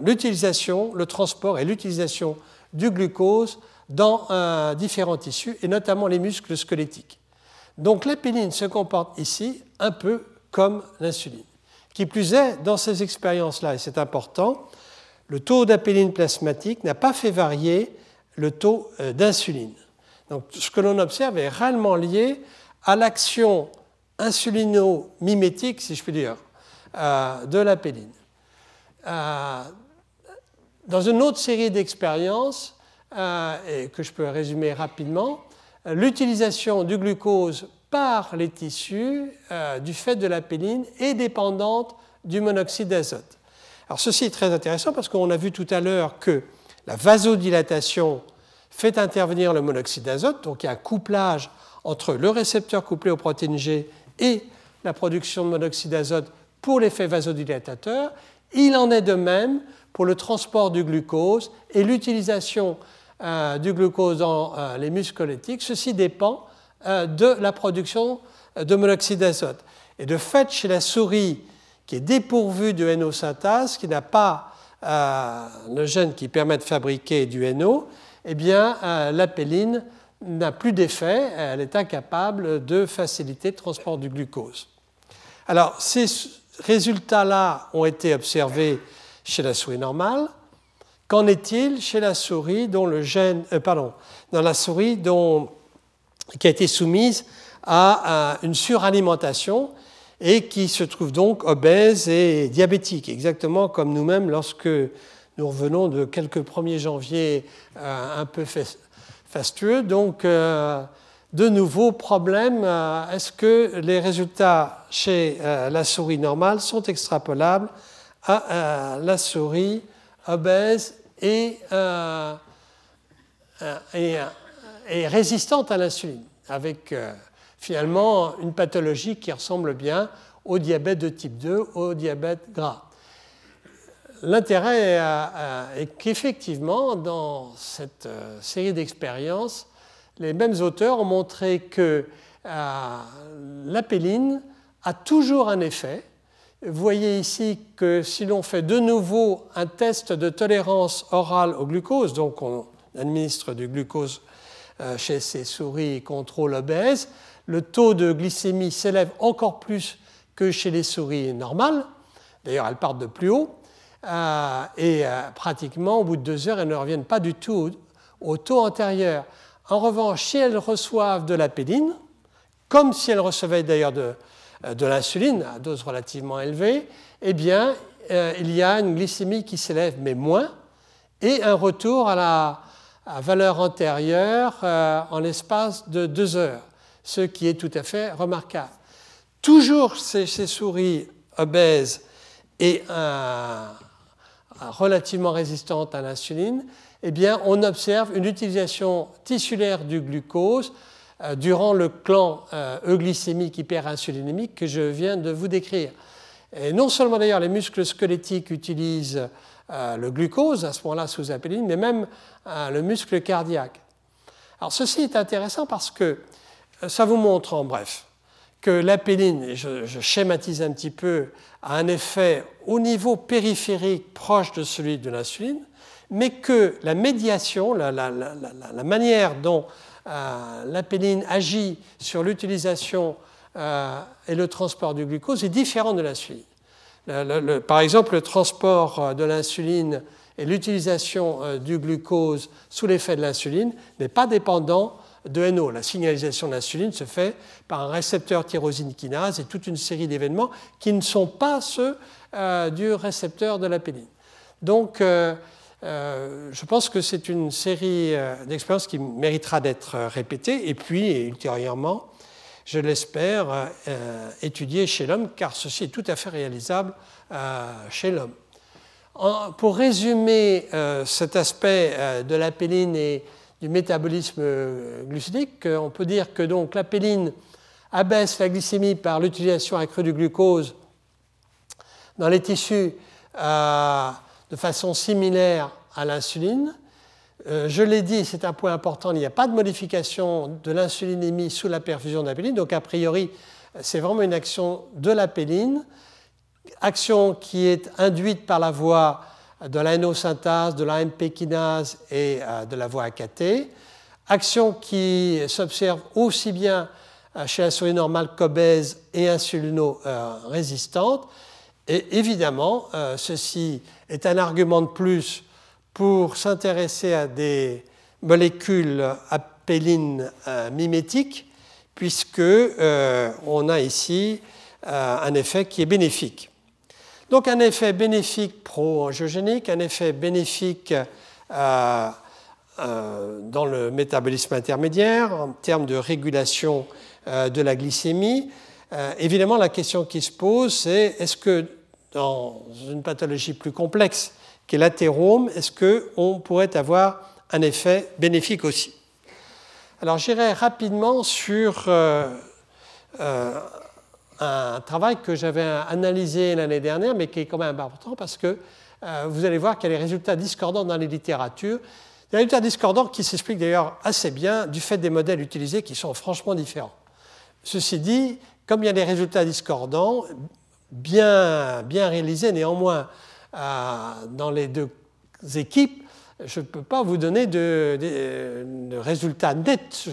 [SPEAKER 2] l'utilisation, le transport et l'utilisation du glucose dans euh, différents tissus, et notamment les muscles squelettiques. Donc l'épéline se comporte ici un peu comme l'insuline. Qui plus est, dans ces expériences-là, et c'est important, le taux d'apéline plasmatique n'a pas fait varier le taux euh, d'insuline. Donc ce que l'on observe est réellement lié à l'action insulino-mimétique, si je puis dire, euh, de l'apéline. dans une autre série d'expériences, euh, que je peux résumer rapidement, l'utilisation du glucose par les tissus euh, du fait de la péline est dépendante du monoxyde d'azote. Alors ceci est très intéressant parce qu'on a vu tout à l'heure que la vasodilatation fait intervenir le monoxyde d'azote, donc il y a un couplage entre le récepteur couplé aux protéines G et la production de monoxyde d'azote pour l'effet vasodilatateur. Il en est de même pour le transport du glucose et l'utilisation euh, du glucose dans euh, les muscles squelettiques, ceci dépend euh, de la production de monoxyde d'azote. Et de fait, chez la souris qui est dépourvue de NO synthase, qui n'a pas le gène qui permet de fabriquer du NO, eh bien, l'apéline n'a plus d'effet, elle est incapable de faciliter le transport du glucose. Alors, ces résultats-là ont été observés chez la souris normale. Qu'en est-il chez la souris dont le gène, euh, pardon, dans la souris dont, qui a été soumise à, une suralimentation et qui se trouve donc obèse et diabétique, exactement comme nous-mêmes lorsque nous revenons de quelques 1er janvier euh, un peu fastueux. Donc, euh, de nouveau, problème, est-ce que les résultats chez la souris normale sont extrapolables à la souris obèse et, euh, euh, euh, et, résistante à l'insuline, avec finalement une pathologie qui ressemble bien au diabète de type 2, au diabète gras? L'intérêt est qu'effectivement, dans cette série d'expériences, les mêmes auteurs ont montré que l'apéline a toujours un effet, vous voyez ici que si l'on fait de nouveau un test de tolérance orale au glucose, donc on administre du glucose euh, chez ces souris contrôle obèses, le taux de glycémie s'élève encore plus que chez les souris normales. D'ailleurs, elles partent de plus haut. Euh, et euh, pratiquement, au bout de deux heures, elles ne reviennent pas du tout au taux antérieur. En revanche, si elles reçoivent de la pédine, comme si elles recevaient d'ailleurs de, euh, de l'insuline à dose relativement élevée, eh bien, euh, il y a une glycémie qui s'élève, mais moins, et un retour à la valeur antérieure euh, en l'espace de deux heures, ce qui est tout à fait remarquable. Toujours ces, souris obèses et relativement résistantes à l'insuline, eh bien, on observe une utilisation tissulaire du glucose euh, durant le clan euh, euglycémique hyperinsulinémique que je viens de vous décrire. Et non seulement d'ailleurs les muscles squelettiques utilisent euh, le glucose à ce moment-là sous apéline, mais même le muscle cardiaque. Alors ceci est intéressant parce que ça vous montre en bref que l'apéline, je, schématise un petit peu, a un effet au niveau périphérique proche de celui de l'insuline, mais que la médiation, la, manière dont euh, l'apéline agit sur l'utilisation euh, et le transport du glucose est différent de l'insuline. par exemple, le transport euh, de l'insuline et l'utilisation du glucose sous l'effet de l'insuline n'est pas dépendant de NO. La signalisation de l'insuline se fait par un récepteur tyrosine kinase et toute une série d'événements qui ne sont pas ceux du récepteur de l'apéline. Donc, je pense que c'est une série d'expériences qui méritera d'être répétée et puis ultérieurement, je l'espère, étudiée chez l'homme, car ceci est tout à fait réalisable chez l'homme. Pour résumer cet aspect de l'apéline et du métabolisme glucidique, on peut dire que donc l'apéline abaisse la glycémie par l'utilisation accrue du glucose dans les tissus euh, de façon similaire à l'insuline. Euh, je l'ai dit, c'est un point important, il n'y a pas de modification de l'insulinémie sous la perfusion d'apéline, donc a priori, c'est vraiment une action de l'apéline, action qui est induite par la voie de la synthase de la MP kinase et euh, de la voie AKT, action qui s'observe aussi bien euh, chez la souris normale qu'obèse et insulino-résistante. Et évidemment, euh, ceci est un argument de plus pour s'intéresser à des molécules apélines euh, mimétiques, puisque on a ici un effet qui est bénéfique. Donc un effet bénéfique pro-angiogénique, un effet bénéfique dans le métabolisme intermédiaire en termes de régulation euh, de la glycémie. Euh, évidemment, la question qui se pose, c'est est-ce que dans une pathologie plus complexe qu'est l'athérome, est-ce qu'on pourrait avoir un effet bénéfique aussi? Alors j'irai rapidement sur euh, un travail que j'avais analysé l'année dernière, mais qui est quand même important parce que vous allez voir qu'il y a des résultats discordants dans les littératures. Des résultats discordants qui s'expliquent d'ailleurs assez bien du fait des modèles utilisés qui sont franchement différents. Ceci dit, comme il y a des résultats discordants, bien, bien réalisés néanmoins euh, dans les deux équipes, je ne peux pas vous donner de, résultats nets.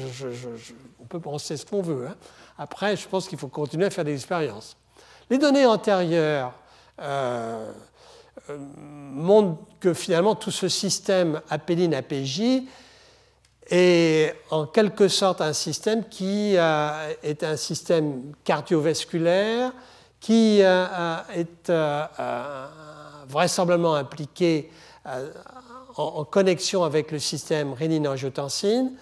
[SPEAKER 2] on peut penser ce qu'on veut. Hein. Après, je pense qu'il faut continuer à faire des expériences. Les données antérieures euh, euh, montrent que finalement tout ce système apéline-APJ est en quelque sorte un système qui est un système cardiovasculaire, qui euh, euh, est vraisemblablement impliqué en, connexion avec le système rénine-angiotensine.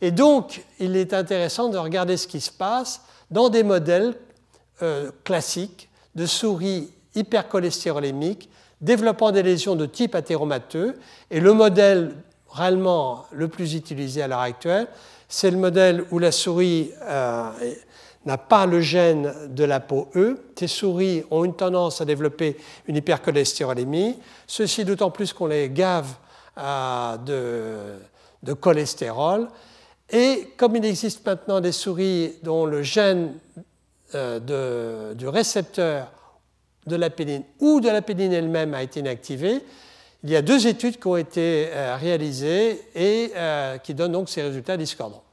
[SPEAKER 2] Et donc, il est intéressant de regarder ce qui se passe dans des modèles classiques de souris hypercholestérolémiques développant des lésions de type athéromateux. Et le modèle réellement le plus utilisé à l'heure actuelle, c'est le modèle où la souris euh, n'a pas le gène de la peau E. Ces souris ont une tendance à développer une hypercholestérolémie. Ceci d'autant plus qu'on les gave euh, de, cholestérol. Et comme il existe maintenant des souris dont le gène euh, du récepteur de la péline ou de la péline elle-même a été inactivé, il y a deux études qui ont été euh, réalisées et qui donnent donc ces résultats discordants.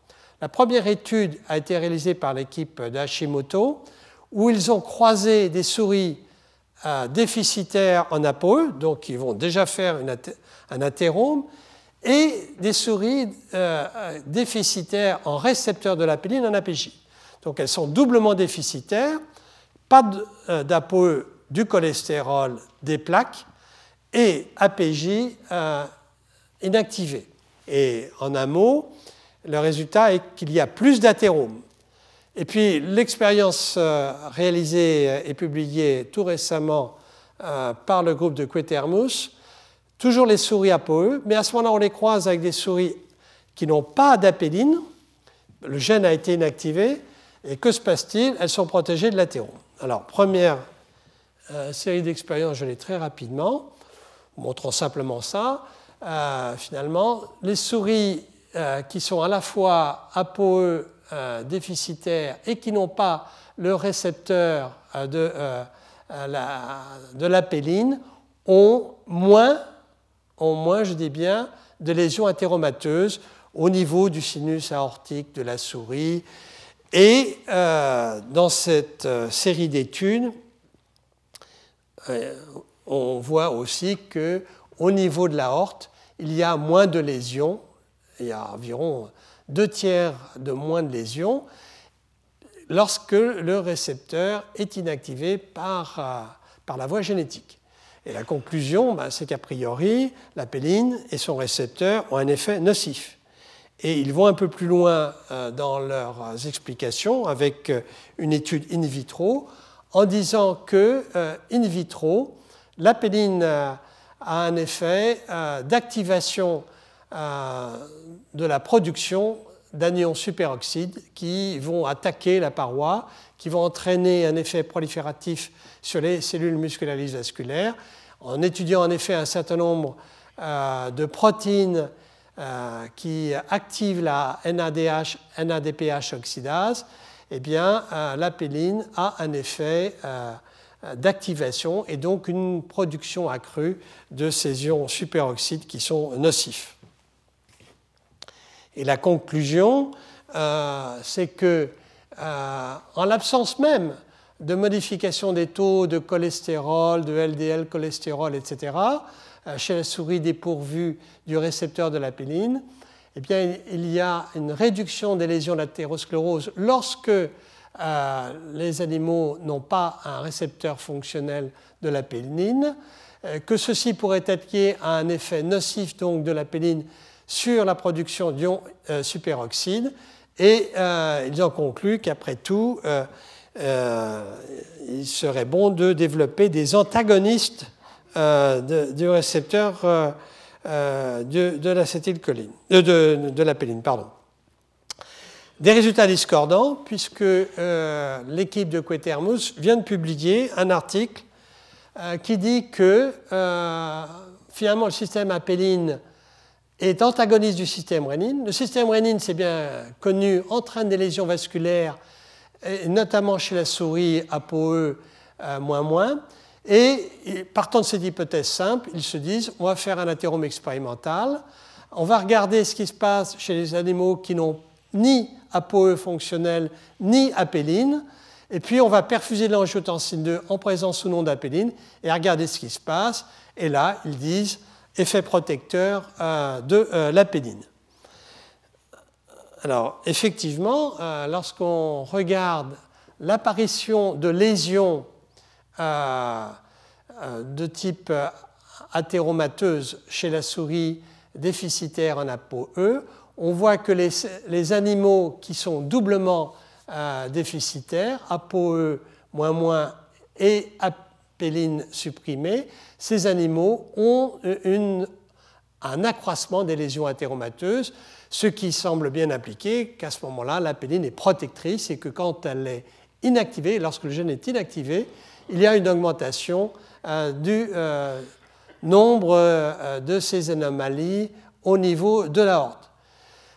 [SPEAKER 2] La première étude a été réalisée par l'équipe d'Hashimoto, où ils ont croisé des souris euh, déficitaires en ApoE, donc qui vont déjà faire un athérome, et des souris déficitaires en récepteur de la péline en APJ. Donc elles sont doublement déficitaires, pas d'ApoE du cholestérol, des plaques, et APJ euh, inactivé. Et en un mot, le résultat est qu'il y a plus d'athéromes. Et puis l'expérience euh, réalisée et publiée tout récemment euh, par le groupe de Quetermus, toujours les souris ApoE, mais à ce moment-là on les croise avec des souris qui n'ont pas d'apéline, le gène a été inactivé, et que se passe-t-il? Elles sont protégées de l'athérome. Alors première série d'expériences, je l'ai très rapidement montrant simplement ça, euh, finalement, les souris euh, qui sont à la fois ApoE euh, déficitaires et qui n'ont pas le récepteur de, la, de l'apéline ont moins, ont moins, je dis bien, de lésions athéromateuses au niveau du sinus aortique de la souris. Et dans cette série d'études, on voit aussi qu'au niveau de la horte, il y a moins de lésions, il y a environ deux tiers de moins de lésions lorsque le récepteur est inactivé par, euh, la voie génétique. Et la conclusion, ben, c'est qu'a priori, la péline et son récepteur ont un effet nocif. Et ils vont un peu plus loin euh, dans leurs explications avec euh, une étude in vitro en disant que in vitro, la péline a un effet d'activation de la production d'anions superoxydes qui vont attaquer la paroi, qui vont entraîner un effet prolifératif sur les cellules musculaires vasculaires, en étudiant en effet un certain nombre euh, de protéines euh, qui activent la NADH, NADPH oxydase, eh bien, euh, la péline a un effet d'activation et donc une production accrue de ces ions superoxydes qui sont nocifs. Et la conclusion, c'est que, en l'absence même de modification des taux de cholestérol, de LDL cholestérol, etc., euh, chez la souris dépourvue du récepteur de la péline, eh bien, il y a une réduction des lésions d'athérosclérose lorsque euh, les animaux n'ont pas un récepteur fonctionnel de la péline, euh, que ceci pourrait être lié à un effet nocif donc, de la sur la production d'ions superoxydes, et ils ont conclu qu'après tout, euh, il serait bon de développer des antagonistes euh, du récepteur euh, de, l'acétylcholine, de, de, la péline, pardon. Des résultats discordants, puisque l'équipe de Quetermus vient de publier un article qui dit que finalement le système apéline est antagoniste du système rénine. Le système rénine, c'est bien connu, entraîne des lésions vasculaires notamment chez la souris ApoE moins moins. Et partant de cette hypothèse simple, ils se disent on va faire un athérome expérimental, on va regarder ce qui se passe chez les animaux qui n'ont ni ApoE fonctionnel ni apéline, et puis on va perfuser l'angiotensine 2 en présence ou non d'apéline et regarder ce qui se passe. Et là, ils disent effet protecteur de euh, l'apéline. Alors, effectivement, euh, lorsqu'on regarde l'apparition de lésions euh, de type athéromateuse chez la souris déficitaire en ApoE, on voit que les, animaux qui sont doublement déficitaires, ApoE et supprimée, ces animaux ont un accroissement des lésions athéromateuses ce qui semble bien impliquer qu'à ce moment-là, la péline est protectrice et que quand elle est inactivée, lorsque le gène est inactivé, il y a une augmentation euh, du euh, nombre euh, de ces anomalies au niveau de la horte.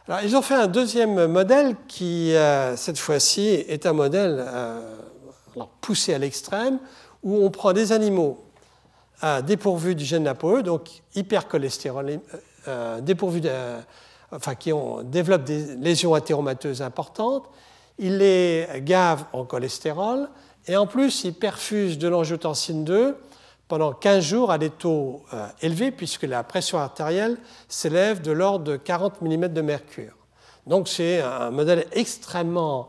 [SPEAKER 2] Alors, ils ont fait un deuxième modèle qui, cette fois-ci, est un modèle poussé à l'extrême, où on prend des animaux dépourvus du gène ApoE, donc hypercholestérol, dépourvus de enfin, qui ont, développent des lésions athéromateuses importantes, ils les gavent en cholestérol et en plus ils perfusent de l'angiotensine 2 pendant 15 jours à des taux euh, élevés puisque la pression artérielle s'élève de l'ordre de 40 mm de mercure. Donc c'est un modèle extrêmement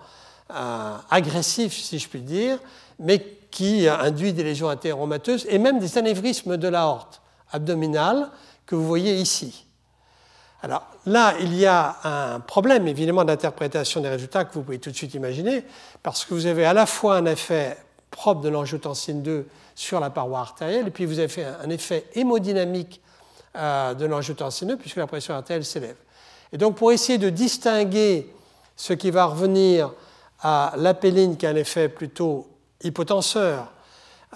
[SPEAKER 2] euh, agressif, si je puis dire, mais qui induit des lésions athéromateuses et même des anévrismes de la horte abdominale que vous voyez ici. Alors là, il y a un problème évidemment d'interprétation des résultats que vous pouvez tout de suite imaginer, parce que vous avez à la fois un effet propre de l'angiotensine 2 sur la paroi artérielle, et puis vous avez fait un effet hémodynamique euh, de l'angiotensine 2, puisque la pression artérielle s'élève. Et donc pour essayer de distinguer ce qui va revenir à l'apéline qui a un effet plutôt hypotenseur,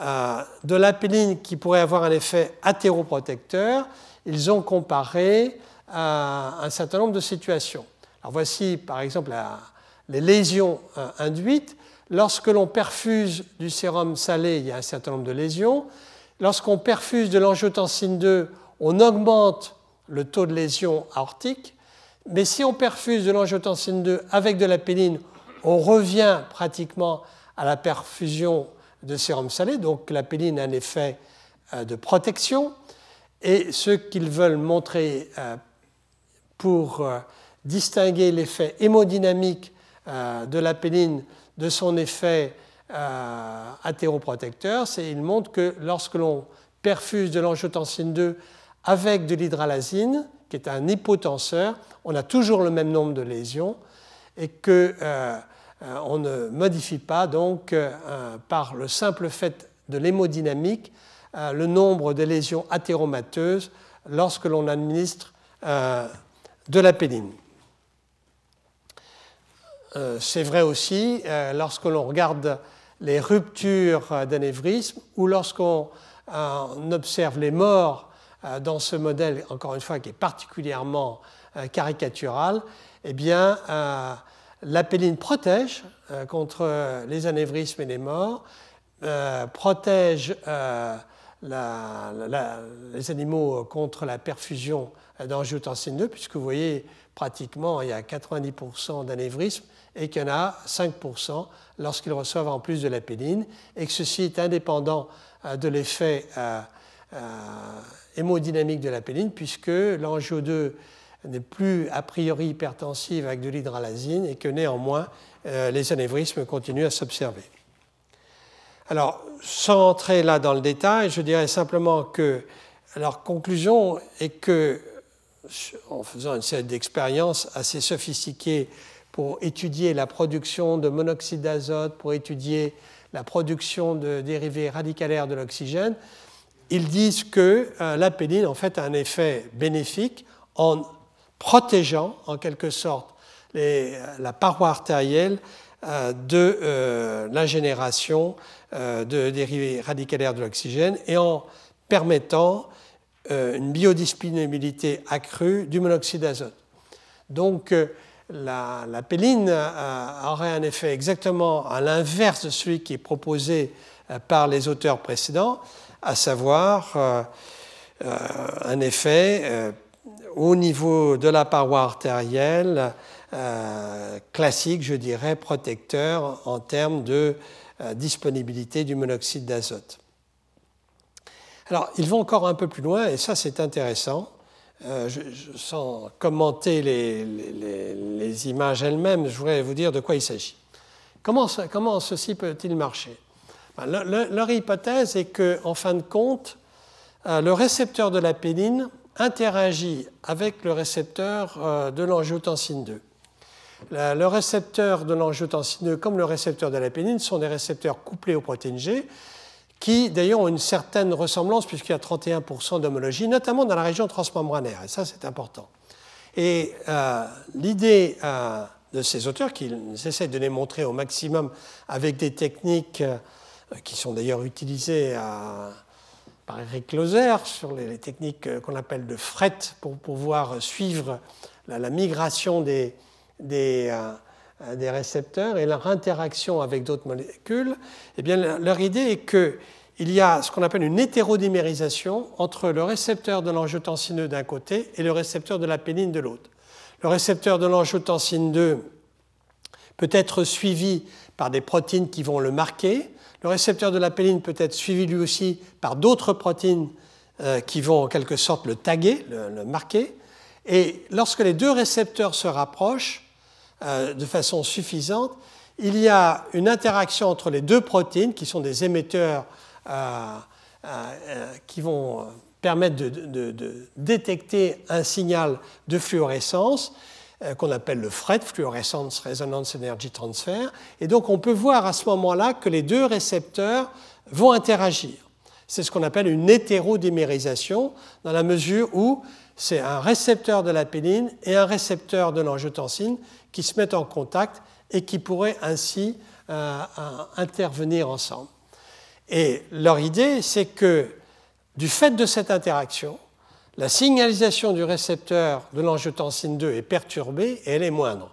[SPEAKER 2] euh, de l'apéline qui pourrait avoir un effet athéroprotecteur, ils ont comparé un certain nombre de situations. Alors voici par exemple les lésions euh, induites. Lorsque l'on perfuse du sérum salé, il y a un certain nombre de lésions. Lorsqu'on perfuse de l'angiotensine 2, on augmente le taux de lésions aortiques. Mais si on perfuse de l'angiotensine 2 avec de la péline, on revient pratiquement à la perfusion de sérum salé. Donc la a un effet euh, de protection. Et ce qu'ils veulent montrer euh, pour euh, distinguer l'effet hémodynamique de la de son effet athéroprotecteur, c'est il montre que lorsque l'on perfuse de l'angiotensine 2 avec de l'hydralazine, qui est un hypotenseur, on a toujours le même nombre de lésions et qu'on euh, euh, ne modifie pas donc euh, par le simple fait de l'hémodynamique le nombre de lésions athéromateuses lorsque l'on administre de la péline. C'est vrai aussi lorsque l'on regarde les ruptures d'anévrisme ou lorsqu'on observe les morts dans ce modèle, encore une fois, qui est particulièrement caricatural, eh bien, la péline protège euh, contre les anévrismes et les morts, euh, protège euh, les animaux contre la perfusion d'angiotensine 2, puisque vous voyez, pratiquement, il y a 90% d'anévrismes et qu'il y en a 5% lorsqu'ils reçoivent en plus de la péline, et que ceci est indépendant de l'effet hémodynamique de la péline, puisque l'angio 2 n'est plus a priori hypertensive avec de l'hydralazine et que néanmoins euh, les anévrismes continuent à s'observer. Alors, sans entrer là dans le détail, je dirais simplement que leur conclusion est que, en faisant une série d'expériences assez sophistiquées pour étudier la production de monoxyde d'azote, pour étudier la production de dérivés radicalaires de l'oxygène, ils disent que euh, la péline en fait a un effet bénéfique en protégeant en quelque sorte la paroi artérielle euh, de euh, la génération euh, de dérivés radicalaires de l'oxygène et en permettant une biodisponibilité accrue du monoxyde d'azote. Donc la, la aurait un effet exactement à l'inverse de celui qui est proposé par les auteurs précédents, à savoir un effet au niveau de la paroi artérielle, euh, classique, je dirais, protecteur en termes de euh, disponibilité du monoxyde d'azote. Alors, ils vont encore un peu plus loin, et ça c'est intéressant. Euh, sans commenter les, images elles-mêmes, je voudrais vous dire de quoi il s'agit. Comment, ceci peut-il marcher? Ben, Leur hypothèse est qu'en en fin de compte, le récepteur de la péline interagit avec le récepteur euh, de l'angiotensine 2. Le récepteur de l'angiotensine 2, comme le récepteur de la pénine, sont des récepteurs couplés aux protéines G, qui d'ailleurs ont une certaine ressemblance, puisqu'il y a 31% d'homologie, notamment dans la région transmembranaire, et ça c'est important. Et euh, l'idée euh, de ces auteurs, qu'ils essaient de les montrer au maximum avec des techniques qui sont d'ailleurs utilisées à par Eric Closer sur les, techniques euh, qu'on appelle de fret pour pouvoir suivre la, migration des, des, euh, des, récepteurs et leur interaction avec d'autres molécules, eh bien, leur idée est qu'il y a ce qu'on appelle une hétérodémérisation entre le récepteur de l'angiotensine d'un côté et le récepteur de la péline de l'autre. Le récepteur de l'angiotensine 2 peut être suivi par des protéines qui vont le marquer, le récepteur de la péline peut être suivi lui aussi par d'autres protéines euh, qui vont en quelque sorte le taguer, le, marquer. Et lorsque les deux récepteurs se rapprochent euh, de façon suffisante, il y a une interaction entre les deux protéines qui sont des émetteurs euh, qui vont permettre de, détecter un signal de fluorescence qu'on appelle le FRET, Fluorescence Resonance Energy Transfer. Et donc on peut voir à ce moment-là que les deux récepteurs vont interagir. C'est ce qu'on appelle une hétérodémérisation, dans la mesure où c'est un récepteur de la péline et un récepteur de l'angiotensine qui se mettent en contact et qui pourraient ainsi euh, intervenir ensemble. Et leur idée, c'est que du fait de cette interaction, la signalisation du récepteur de l'angiotensine 2 est perturbée et elle est moindre.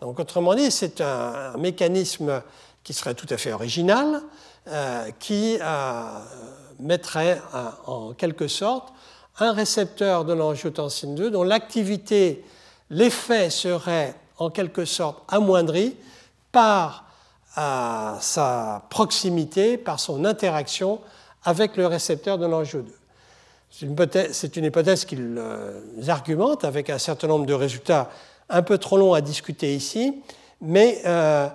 [SPEAKER 2] Donc, autrement dit, c'est un, mécanisme qui serait tout à fait original, euh, qui euh, mettrait en quelque sorte un récepteur de l'angiotensine 2 dont l'activité, l'effet serait en quelque sorte amoindri par euh, sa proximité, par son interaction avec le récepteur de l'angio 2. C'est une hypothèse, qu'ils euh, argumentent avec un certain nombre de résultats un peu trop longs à discuter ici, mais euh,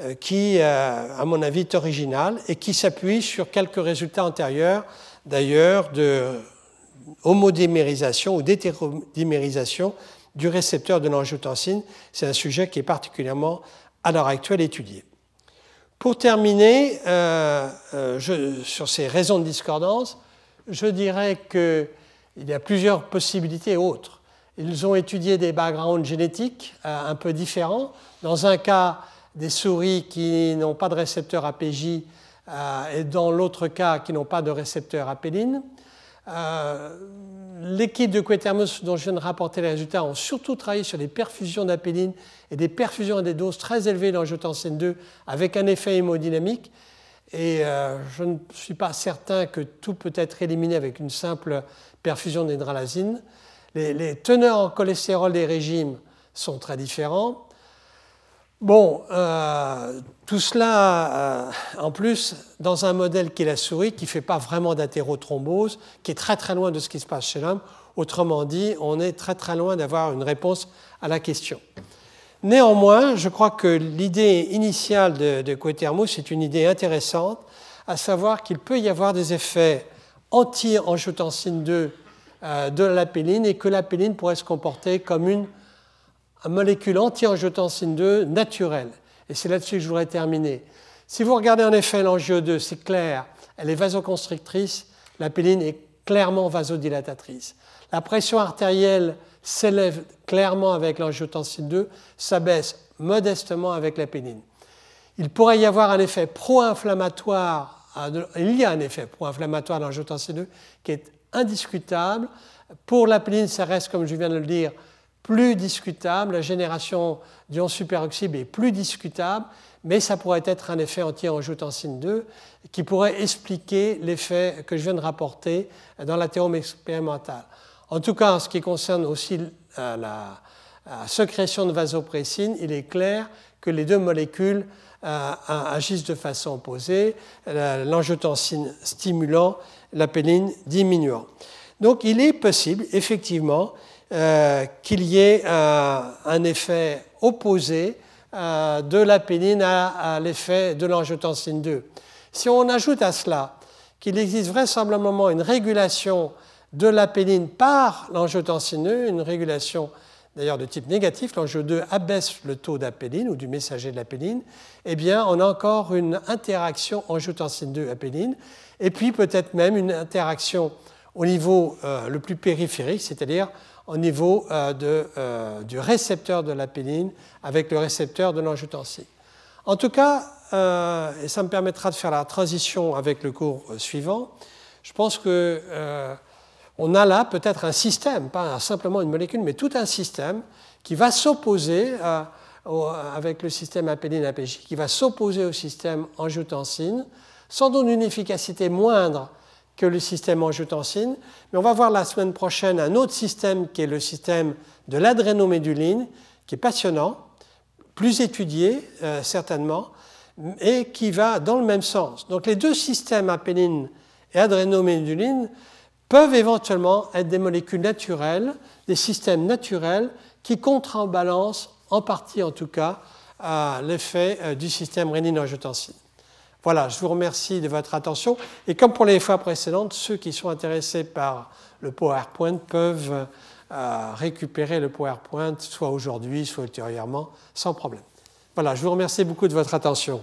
[SPEAKER 2] euh, qui, à mon avis, est original et qui s'appuie sur quelques résultats antérieurs d'ailleurs de ou d'hétérodémérisation du récepteur de l'angiotensine. C'est un sujet qui est particulièrement à l'heure actuelle étudié. Pour terminer, sur ces raisons de discordance, je dirais qu'il y a plusieurs possibilités autres. Ils ont étudié des backgrounds génétiques euh, un peu différents. Dans un cas, des souris qui n'ont pas de récepteur APJ et dans l'autre cas, qui n'ont pas de récepteur apéline. L'équipe de Quetermus dont je viens de rapporter les résultats ont surtout travaillé sur les perfusions d'apéline et des perfusions à des doses très élevées d'angiotensine 2 avec un effet hémodynamique. Et euh, je ne suis pas certain que tout peut être éliminé avec une simple perfusion d'hydralazine. Les, teneurs en cholestérol des régimes sont très différents. Bon, euh, tout cela, euh, en plus, dans un modèle qui est la souris, qui ne fait pas vraiment d'athérothrombose, qui est très très loin de ce qui se passe chez l'homme. Autrement dit, on est très très loin d'avoir une réponse à la question. Néanmoins, je crois que l'idée initiale de, de est une idée intéressante, à savoir qu'il peut y avoir des effets anti-angiotensine 2 euh, de l'apéline et que l'apéline pourrait se comporter comme une molécule anti-angiotensine 2 naturelle. Et c'est là-dessus que je voudrais terminer. Si vous regardez en effet l'angio 2, c'est clair, elle est vasoconstrictrice, l'apéline est clairement vasodilatatrice. La pression artérielle s'élève clairement avec l'angiotensine 2, s'abaisse modestement avec l'apéline. Il pourrait y avoir un effet pro-inflammatoire, il y a un effet pro-inflammatoire dans l'angiotensine 2 qui est indiscutable. Pour l'apéline, ça reste, comme je viens de le dire, plus discutable. La génération d'ion superoxyde est plus discutable, mais ça pourrait être un effet anti-angiotensine 2 qui pourrait expliquer l'effet que je viens de rapporter dans la théorème expérimentale. En tout cas, en ce qui concerne aussi euh, la, sécrétion de vasopressine, il est clair que les deux molécules euh, agissent de façon opposée, l'angiotensine stimulant, la péline diminuant. Donc il est possible, effectivement, euh, qu'il y ait un effet opposé euh, de la péline à, l'effet de l'angiotensine 2. Si on ajoute à cela qu'il existe vraisemblablement une régulation de la péline par l'angiotensine 2, une régulation d'ailleurs de type négatif, l'angio 2 abaisse le taux d'apéline ou du messager de l'apéline, eh bien on a encore une interaction angiotensine 2-apéline, et puis peut-être même une interaction au niveau euh, le plus périphérique, c'est-à-dire au niveau euh, euh, du récepteur de la péline avec le récepteur de l'angiotensine. En tout cas, et ça me permettra de faire la transition avec le cours suivant, je pense qu'on a là peut-être un système, pas simplement une molécule, mais tout un système qui va s'opposer avec le système apéline-APJ, qui va s'opposer au système angiotensine, sans doute une efficacité moindre que le système angiotensine. Mais on va voir la semaine prochaine un autre système qui est le système de l'adrénoméduline, qui est passionnant, plus étudié euh, certainement, et qui va dans le même sens. Donc les deux systèmes apéline et adrénoméduline peuvent éventuellement être des molécules naturelles, des systèmes naturels qui contrebalancent en partie en tout cas l'effet euh, du système rénine-angiotensine. Voilà, je vous remercie de votre attention. Et comme pour les fois précédentes, ceux qui sont intéressés par le PowerPoint peuvent euh, récupérer le PowerPoint soit aujourd'hui, soit ultérieurement, sans problème. Voilà, je vous remercie beaucoup de votre attention.